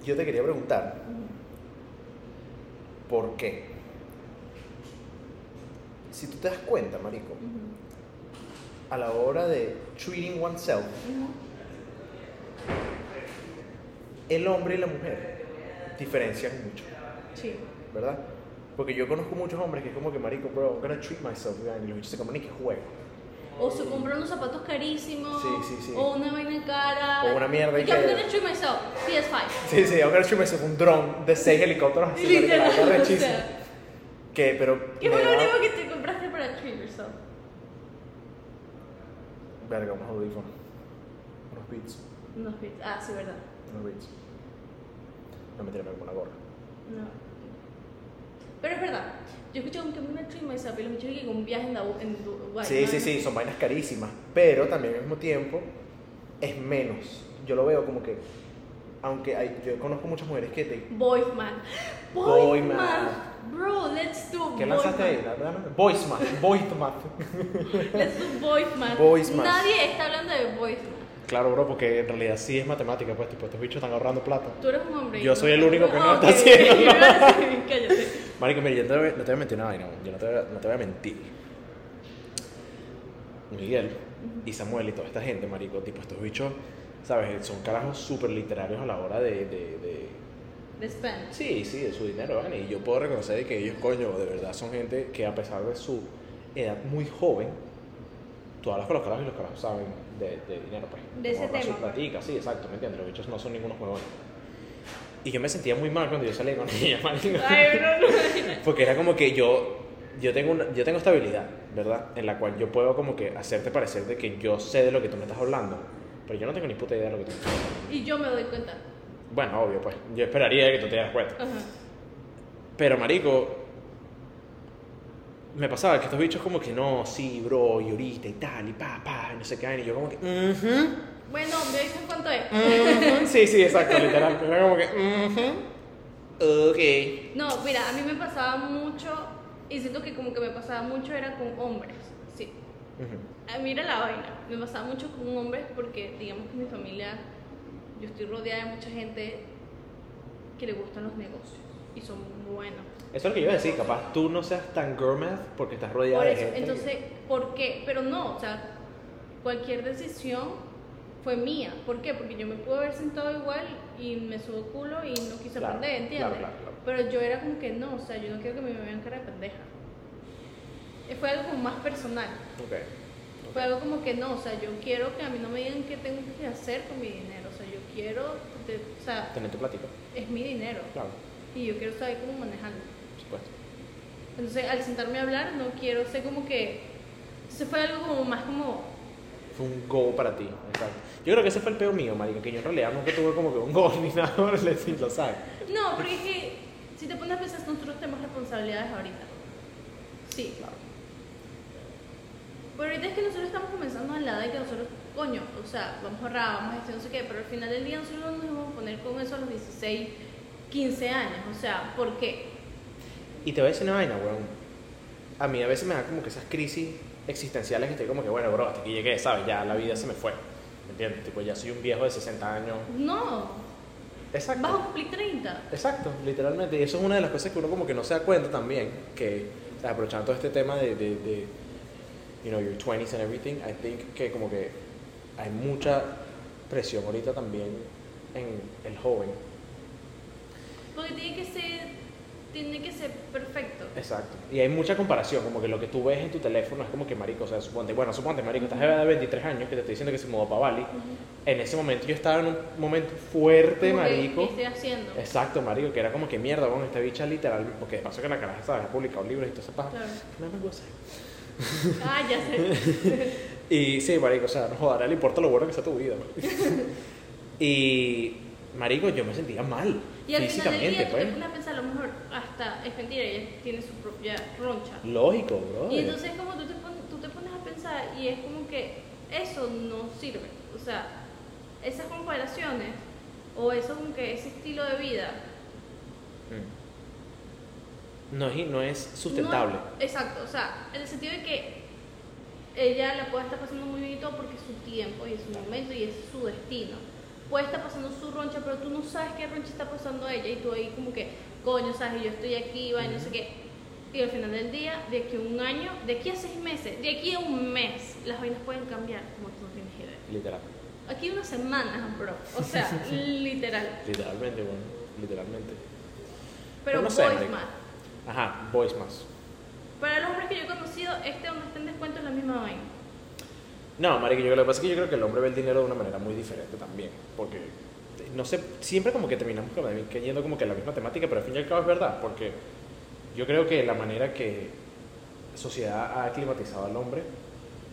Yo te quería preguntar, ¿por qué? Si tú te das cuenta, marico, a la hora de treating oneself, el hombre y la mujer diferencian mucho, Sí. ¿verdad? Porque yo conozco muchos hombres que es como que, marico, bro, I'm gonna treat myself, y los bichos se comen y que juego. O se compran unos zapatos carísimos. Sí, sí, sí. O una vaina cara. O una mierda y que- I'm gonna treat myself. PS5. Sí, sí, I'm gonna treat myself un dron de seis helicópteros así, Literal, o sea. Que, pero... ¿Qué fue lo único que te compraste para treat yourself? Verga, unos audífonos. Unos beats. Unos bits. Ah, sí, verdad. Unos beats. No me tiré una gorra. No. Pero es verdad. Yo escuché un que me treat myself y lo escuché que con un viaje en, Dubái- en Dubái. Sí, ¿no? sí, sí, son vainas carísimas. Pero también al mismo tiempo es menos. Yo lo veo como que. Aunque hay, yo conozco muchas mujeres que te. Boyman. Boy Boyman. math. Bro, let's do ¿Qué lanzaste ahí? La- la-. Voice math. Let's do boys math. Boys math. Nadie está hablando de boys math. Claro, bro, porque en realidad sí es matemática, pues, tipo, estos bichos están ahorrando plata. Tú eres un hombre. Yo soy el único que no está haciendo Cállate. Marico, mira, yo te no te voy a mentir una vaina, yo no te, voy a- no te voy a mentir. Miguel y Samuel y toda esta gente, marico, tipo, estos bichos, ¿sabes? Son carajos súper literarios a la hora de, de, de- De spend. Sí, sí, de su dinero, ¿vale? Y yo puedo reconocer que ellos, coño, de verdad son gente que a pesar de su edad muy joven, tú hablas con los carajos y los carajos saben de, de dinero, pues. De ese tema, platica, sí, exacto, ¿me entiendes? Los bichos no son ningunos huevones. Y yo me sentía muy mal cuando yo salí con ella. Ay, no, no. Porque era como que yo, yo, tengo una, yo tengo esta habilidad, ¿verdad? En la cual yo puedo como que hacerte parecer de que yo sé de lo que tú me estás hablando, pero yo no tengo ni puta idea de lo que tú me estás hablando. Y yo me doy cuenta. Bueno, obvio, pues. Yo esperaría que tú te dieras cuenta. Ajá. Pero, marico, me pasaba que estos bichos como que no, sí, bro, y ahorita y tal, y pa, pa, y no sé qué, y yo como que, mhm, Bueno, me dicen cuánto es. Sí, sí, exacto, literal. Era como que, mhm, ok. No, mira, a mí me pasaba mucho, y siento que como que me pasaba mucho era con hombres, sí. Ujú. Ah, Mira la vaina, me pasaba mucho con hombres porque digamos que mi familia, yo estoy rodeada de mucha gente que le gustan los negocios. y son buenos. Eso es lo que yo iba a decir, capaz tú no seas tan gourmet porque estás rodeada Por de eso, gente. entonces, ¿por qué? Pero no, o sea, cualquier decisión fue mía. ¿Por qué? Porque yo me pude haber sentado igual y me subo culo y no quise Claro, aprender, ¿entiendes? claro, claro. Pero yo era como que no, o sea, yo no quiero que me vean cara de pendeja. Eh, Fue algo como más personal. Ok. Fue algo como que no, o sea, yo quiero que a mí no me digan qué tengo que hacer con mi dinero. O sea, yo quiero, de- o sea, Tener tu plática. es mi dinero Claro, y yo quiero saber cómo manejarlo. por supuesto. Entonces, al sentarme a hablar, no quiero ser como que. Se fue algo como más como. Fue un go para ti, exacto. Yo creo que ese fue el peo mío, marica, que yo en realidad nunca tuve como que un go ni nada por el estilo, ¿sabes? No, porque es que si te pones a pensar, nosotros tenemos responsabilidades ahorita. Sí. Claro. Pero ahorita es que nosotros estamos comenzando a la edad de que nosotros, coño, o sea, vamos a ahorrar, vamos a hacer no sé qué, pero al final del día nosotros no nos vamos a poner con eso a los 16, 15 años. O sea, ¿por qué? Y te voy a decir una vaina, weón. A mí a veces me da como que esas crisis existenciales que estoy como que, bueno, bro, hasta aquí llegué, ¿sabes? Ya la vida se me fue. ¿Me entiendes? Tipo, ya soy un viejo de 60 años. No, Exacto. vas a cumplir 30. Exacto, literalmente. Y eso es una de las cosas que uno como que no se da cuenta también, que o sea, aprovechando todo este tema de, de, de, you know, your 20s and everything, I think que como que hay mucha presión ahorita también en el joven. Porque tiene que ser, tiene que ser perfecto. Exacto. Y hay mucha comparación, como que lo que tú ves en tu teléfono es como que, marico, o sea, suponte, bueno, suponte, marico, estás de 23 años que te estoy diciendo que se mudó para Bali. En ese momento yo estaba en un momento fuerte, Como marico. ¿Qué estoy haciendo? Exacto, marico, que era como que mierda, bueno, esta bicha literal, porque de paso que la caraja, ¿sabes? Ha publicado libros y todo ese paja. Claro. No me gusta. Ah, ya sé. Y sí, marico, o sea, no joder, le importa lo bueno que sea tu vida. y, marico, yo me sentía mal, Y al final del físicamente, día pues. pensar, a lo mejor hasta es mentira, ella tiene su propia roncha. Lógico, bro. Y entonces como tú te, pones, tú te pones a pensar y es como que eso no sirve. O sea, esas comparaciones o eso como que ese estilo de vida Mm. No es, no es sustentable. no- exacto, o sea, en el sentido de que ella la puede estar pasando muy bien y todo porque es su tiempo y es su momento y es su destino. Puede estar pasando su roncha, pero tú no sabes qué roncha está pasando a ella y tú ahí como que, coño, sabes, yo estoy aquí, va, y no sé qué. Y al final del día, de aquí a un año, de aquí a seis meses, de aquí a un mes, las vainas pueden cambiar como tú no tienes idea. Literal. Aquí unas semanas, bro. O sea, literal. Literalmente, bueno, literalmente. Pero no marico. más. Ajá, boys más. Para los hombres que yo he conocido, este donde está en descuento es la misma vaina. No, marico, yo lo que pasa es que yo creo que el hombre ve el dinero de una manera muy diferente también, porque no sé, siempre como que terminamos cayendo como que en la misma temática, pero al fin y al cabo es verdad, porque yo creo que la manera que la sociedad ha aclimatizado al hombre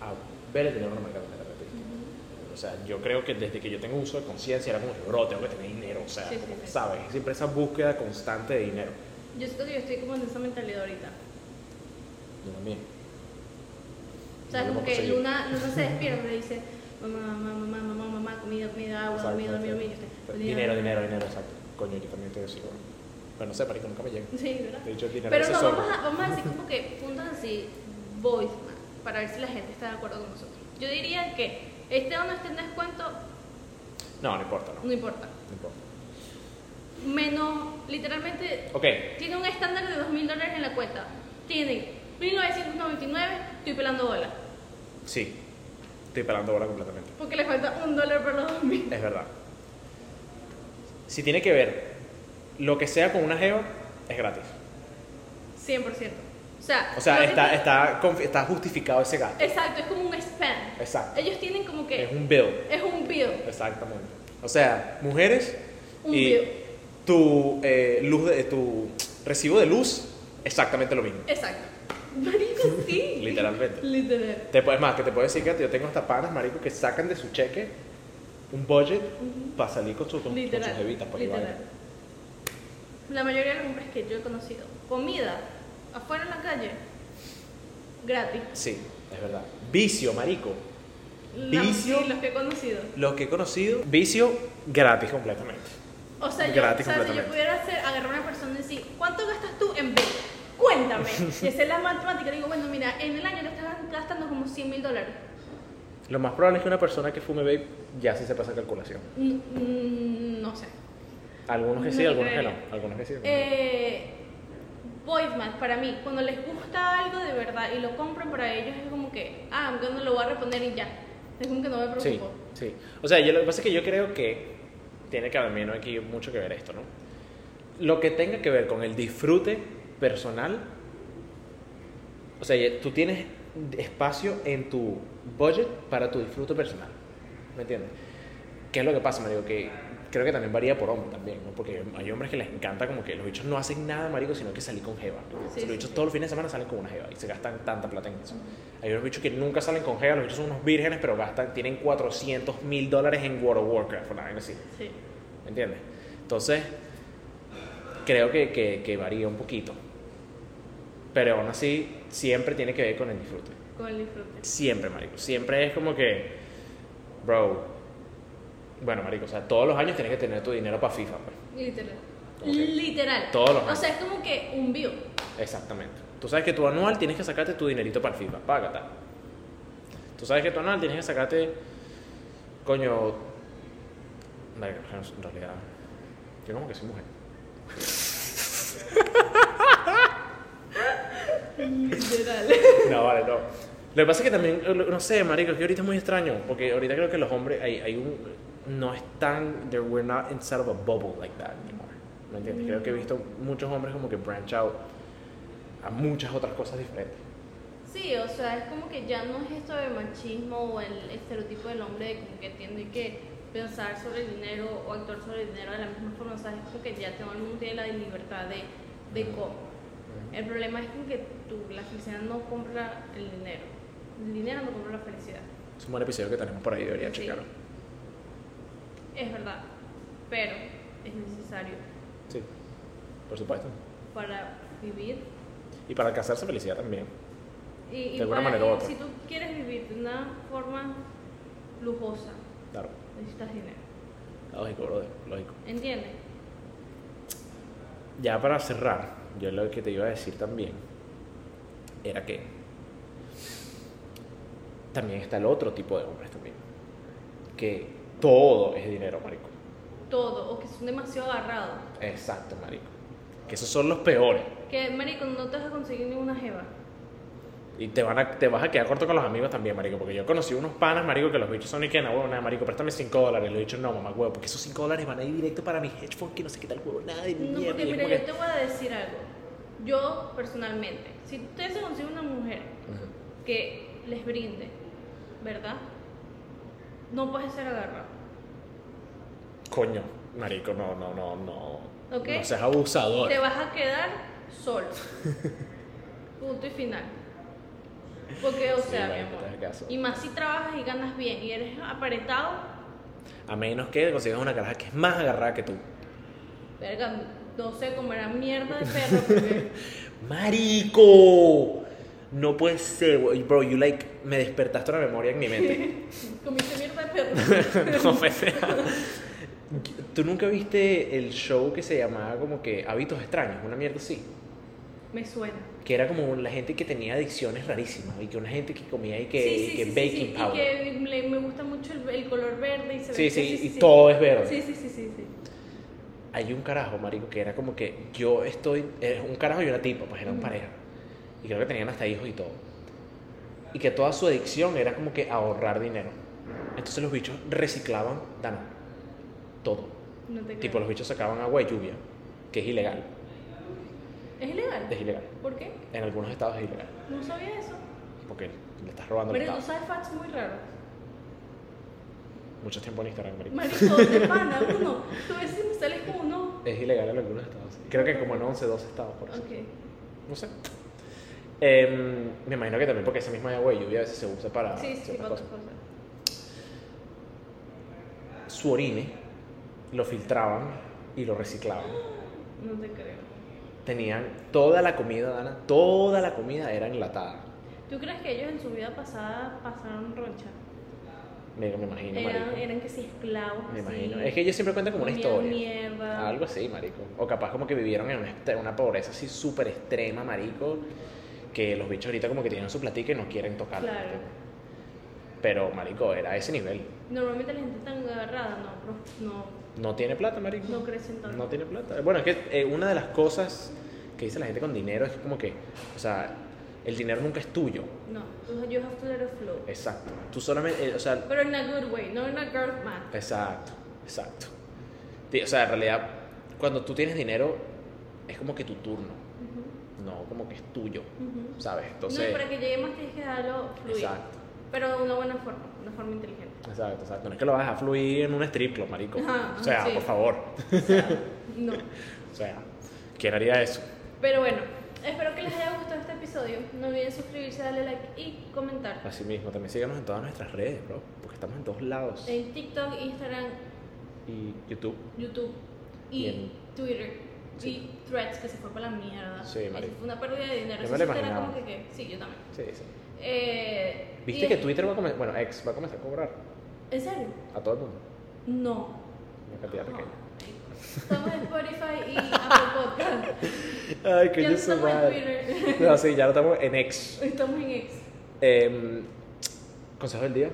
a ver el dinero de una manera completamente distinta. O sea, yo creo que desde que yo tengo uso de conciencia era como que, bro, tengo que tener dinero, o sea, Sí, sí, como que, sí. ¿sabes? Siempre esa búsqueda constante de dinero. Yo siento que yo estoy como en esa mentalidad ahorita. Yo también. O sea, como que. Luna, Luna se despierta y dice, mamá, mamá, mamá, mamá, mamá, comida, comida, agua, Exacto, dormir, dormir, dormir. Dinero, dinero, dinero, exacto. Coño, yo también te decía, bueno. No sé, marico, nunca me llega. Sí, ¿verdad? De hecho, el dinero Pero no, vamos a, vamos a decir como que puntos así, man, para ver si la gente está de acuerdo con nosotros. Yo diría que este o no esté en descuento, No, no importa, no. no importa. No importa. Menos, literalmente, Ok, tiene un estándar de 2 mil dólares en la cuenta. Tiene 1999, estoy pelando bola. sí. Estoy pelando bola completamente. Porque le falta un dólar por los 2000. Es verdad. Si tiene que ver lo que sea con una jeva, es gratis. 100%. O sea, O sea, está, está, está justificado ese gasto. Exacto, es como un spend. Exacto. Ellos tienen como que. Es un bill. Es un bill. Exactamente. O sea, mujeres Un y bill. tu eh, luz de, tu recibo de luz, exactamente lo mismo. Exacto. Marico, sí. Literalmente. Literal. Te puedes más, que te puedo decir que yo tengo hasta panas, marico, que sacan de su cheque un budget Ujú. para salir con, su, con, con Literal. sus jevitas. para que literal. La mayoría de los hombres que yo he conocido, comida afuera en la calle, gratis. Sí, es verdad. Vicio, marico. La- Vicio. sí, los que he conocido. Los que he conocido, vicio gratis completamente. O sea, yo, Gratis o sea, si yo pudiera hacer, agarrar a una persona y decir, ¿cuánto gastas tú en B? Cuéntame. y hacer la matemática, digo, bueno, mira, en el año le estás gastando como 100 mil dólares. Lo más probable es que una persona que fume vape ya sí se pasa calculación. Mm, mm, No sé. Algunos que sí, algunos que no. creería. Algunos que sí. algunos. Eh, Match, para mí, cuando les gusta algo de verdad y lo compran para ellos, es como que, ah, aunque no lo voy a reponer y ya. Es como que no me Sí, preocupo. sí. O sea, yo, lo que pasa es que yo creo que tiene que también aquí mucho que ver esto, ¿no? Lo que tenga que ver con el disfrute personal, o sea, tú tienes espacio en tu budget para tu disfrute personal, ¿me entiendes? ¿Qué es lo que pasa, Marico? Que creo que también varía por hombre también, ¿no? Porque hay hombres que les encanta como que los bichos no hacen nada, marico, sino que salir con jeva. O sea, Sí, los sí, bichos sí. todos los fines de semana salen con una jeva y se gastan tanta plata en eso. Hay unos bichos que nunca salen con jeva, los bichos son unos vírgenes, pero gastan, tienen 400 mil dólares en World of Warcraft, una vaina así. Sí. ¿Me entiendes? Entonces, creo que, que, que varía un poquito. Pero aún así, siempre tiene que ver con el disfrute. Con el disfrute. Siempre, marico. Siempre es como que, bro. Bueno, marico, o sea, todos los años tienes que tener tu dinero para FIFA, pues. Literal. Literal. Todos los O años. sea, es como que un view. Exactamente. Tú sabes que tu anual tienes que sacarte tu dinerito para FIFA, págata. Tú sabes que tu anual tienes que sacarte, coño, Marico, en realidad, yo como que soy mujer. Literal. No, vale, no. Lo que pasa es que también, eh, no sé, marico, es que ahorita es muy extraño, porque ahorita creo que los hombres, hay, hay un, no están, we're not inside of a bubble like that anymore. ¿Me entiendes? Creo que he visto muchos hombres como que branch out a muchas otras cosas diferentes. Sí, o sea, es como que ya no es esto de machismo o el estereotipo del hombre de como que tiene que pensar sobre el dinero o actuar sobre el dinero de la misma forma, o sea, es como que ya todo el mundo tiene la libertad de, de cómo. El problema es que tú, la felicidad no compra el dinero. El dinero no compra la felicidad. Es un buen episodio que tenemos por ahí, debería Sí. checarlo. Es verdad, pero es necesario Sí, por supuesto. para vivir Y para alcanzar esa felicidad también. y, De alguna manera u otra. si tú quieres vivir de una forma lujosa, Claro. necesitas dinero. Lógico, brother, lógico. ¿Entiendes? Ya para cerrar, yo lo que te iba a decir también era que también está el otro tipo de hombres también. Que todo es dinero, marico. Todo, o que son demasiado agarrados. Exacto, marico. Que esos son los peores. Que, marico, no te vas a conseguir ninguna jeva. Y te, van a, te vas a quedar corto con los amigos también, marico. Porque yo conocí unos panas, marico, que los bichos son y que no, huevo, nada, marico, préstame 5 dólares. Y los bichos, no, mamá, huevo, porque esos 5 dólares van a ir directo para mi hedge fund, que no sé qué tal, huevo, nada de No, mierda. porque Y es mira, yo que- te voy a decir algo. Yo, personalmente, si usted se consigue una mujer que les brinde, ¿verdad? No puedes ser agarrado. Coño, marico, no, no, no, no. ¿Ok? No seas abusador. Te vas a quedar solo. Punto y final. Porque, o Sí, sea, mi marico, amor. caso. Y más si trabajas y ganas bien y eres apretado, A menos que consigas una caraja que es más agarrada que tú. verga, no sé, comerá mierda de perro. Porque ¡Marico! No puede ser. Bro, you like. Me despertaste una memoria en mi mente. comiste mierda de perro. no me sea. ¿Tú nunca viste el show que se llamaba como que Hábitos Extraños? Una mierda así. Me suena. Que era como la gente que tenía adicciones rarísimas. Y que una gente que comía y que, sí, y sí, que sí, baking powder. Y que le- me gusta mucho el, el color verde y se Sí, ve sí, que- y todo es verde. Sí, sí, sí, sí, sí. hay un carajo, marico, que era como que yo estoy, es un carajo y una tipa, pues eran pareja. Y creo que tenían hasta hijos y todo. Y que toda su adicción era como que ahorrar dinero. Entonces los bichos reciclaban, Dana, todo. No te Tipo, los bichos sacaban agua de lluvia, que es ilegal. ¿Es ilegal? Es ilegal. ¿Por qué? En algunos estados es ilegal. No sabía eso. Porque le estás robando Pero tú sabes facts muy raros. Mucho tiempo en Instagram, marico. Marico, de pana, uno. Tú ves si me sales como uno. Es ilegal en algunos estados. Creo que como en 11, 12 estados, por eso. Ok. No sé. Em, me imagino que también porque esa misma agua de lluvia a veces se usa para Sí, sí, para otras cosas. Su orine lo filtraban y lo reciclaban. No te creo. Tenían toda la comida, Dana, toda la comida era enlatada. ¿Tú crees que ellos en su vida pasada pasaron roncha? Me, me imagino, Eran, marico. eran que sí esclavos. Me así, imagino. Es que ellos siempre cuentan como una historia. mierda. Algo así, marico. O capaz como que vivieron en una, una pobreza así súper extrema, marico. Que los bichos ahorita como que tienen su platica y no quieren tocarla. Claro. Pero, marico, era a ese nivel. Normalmente la gente tan agarrada no, no no tiene plata, marico. No crecen tanto. No tiene plata. Bueno, es que eh, una de las cosas que dice la gente con dinero es como que, o sea, el dinero nunca es tuyo. No, you have to let it flow. Exacto. Tú solamente, eh, o sea, Pero en a good way, no en a girl math. exacto, exacto. O sea, en realidad, cuando tú tienes dinero, es como que tu turno, no como que es tuyo, Ujú. ¿sabes? no, Entonces, y para que llegue más tienes que dejarlo fluir. exacto, Pero de una buena forma, una forma inteligente. Exacto, exacto. No es que lo vas a fluir en un strip club, marico. Ajá, o sea, sí. por favor. O sea, no. O sea, ¿quién haría eso? Pero bueno, espero que les haya gustado este episodio. No olviden suscribirse, darle like y comentar. Así mismo, también síganos en todas nuestras redes, bro, porque estamos en todos lados. En TikTok, Instagram, Y YouTube. YouTube y, Y en- Twitter. Sí. Y Threads, que se fue para la mierda. Sí, marico. fue una pérdida de dinero. Yo me lo era como que, que- Sí, yo también. Sí, sí. Eh, ¿Viste que Twitter va a comenzar, bueno, X va a comenzar a cobrar ¿En serio? a todo el mundo? No. Una cantidad pequeña. Estamos en Spotify y Apple Podcast. Ay, que Ya yo no soy estamos en mal. Twitter. No, sí, ya no estamos en X. Estamos en X. Em, consejo del día.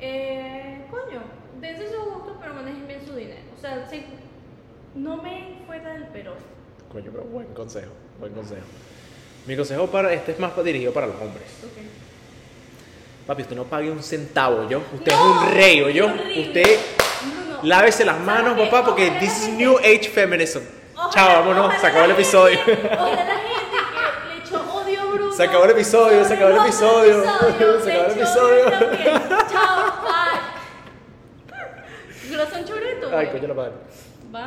Eh, coño, dense su gusto, pero manejen bien su dinero. O sea, sí, no me fuera del pero. Coño, pero buen consejo, buen consejo. Mi consejo para este es más dirigido para los hombres. Ok. Papi, usted no pague un centavo, yo. Usted No, es un rey, ¿o yo? Usted No, no. lávese las ¿Sabes manos, papá, porque this is gente- new age feminism. Ojalá- Chao, vámonos, se acabó el episodio. Ojalá la gente que le echó odio bruto. Se acabó el episodio, se acabó el episodio. Se acabó el episodio. Chao, bye. Corazón choreto. Ay, coño la madre. Bye.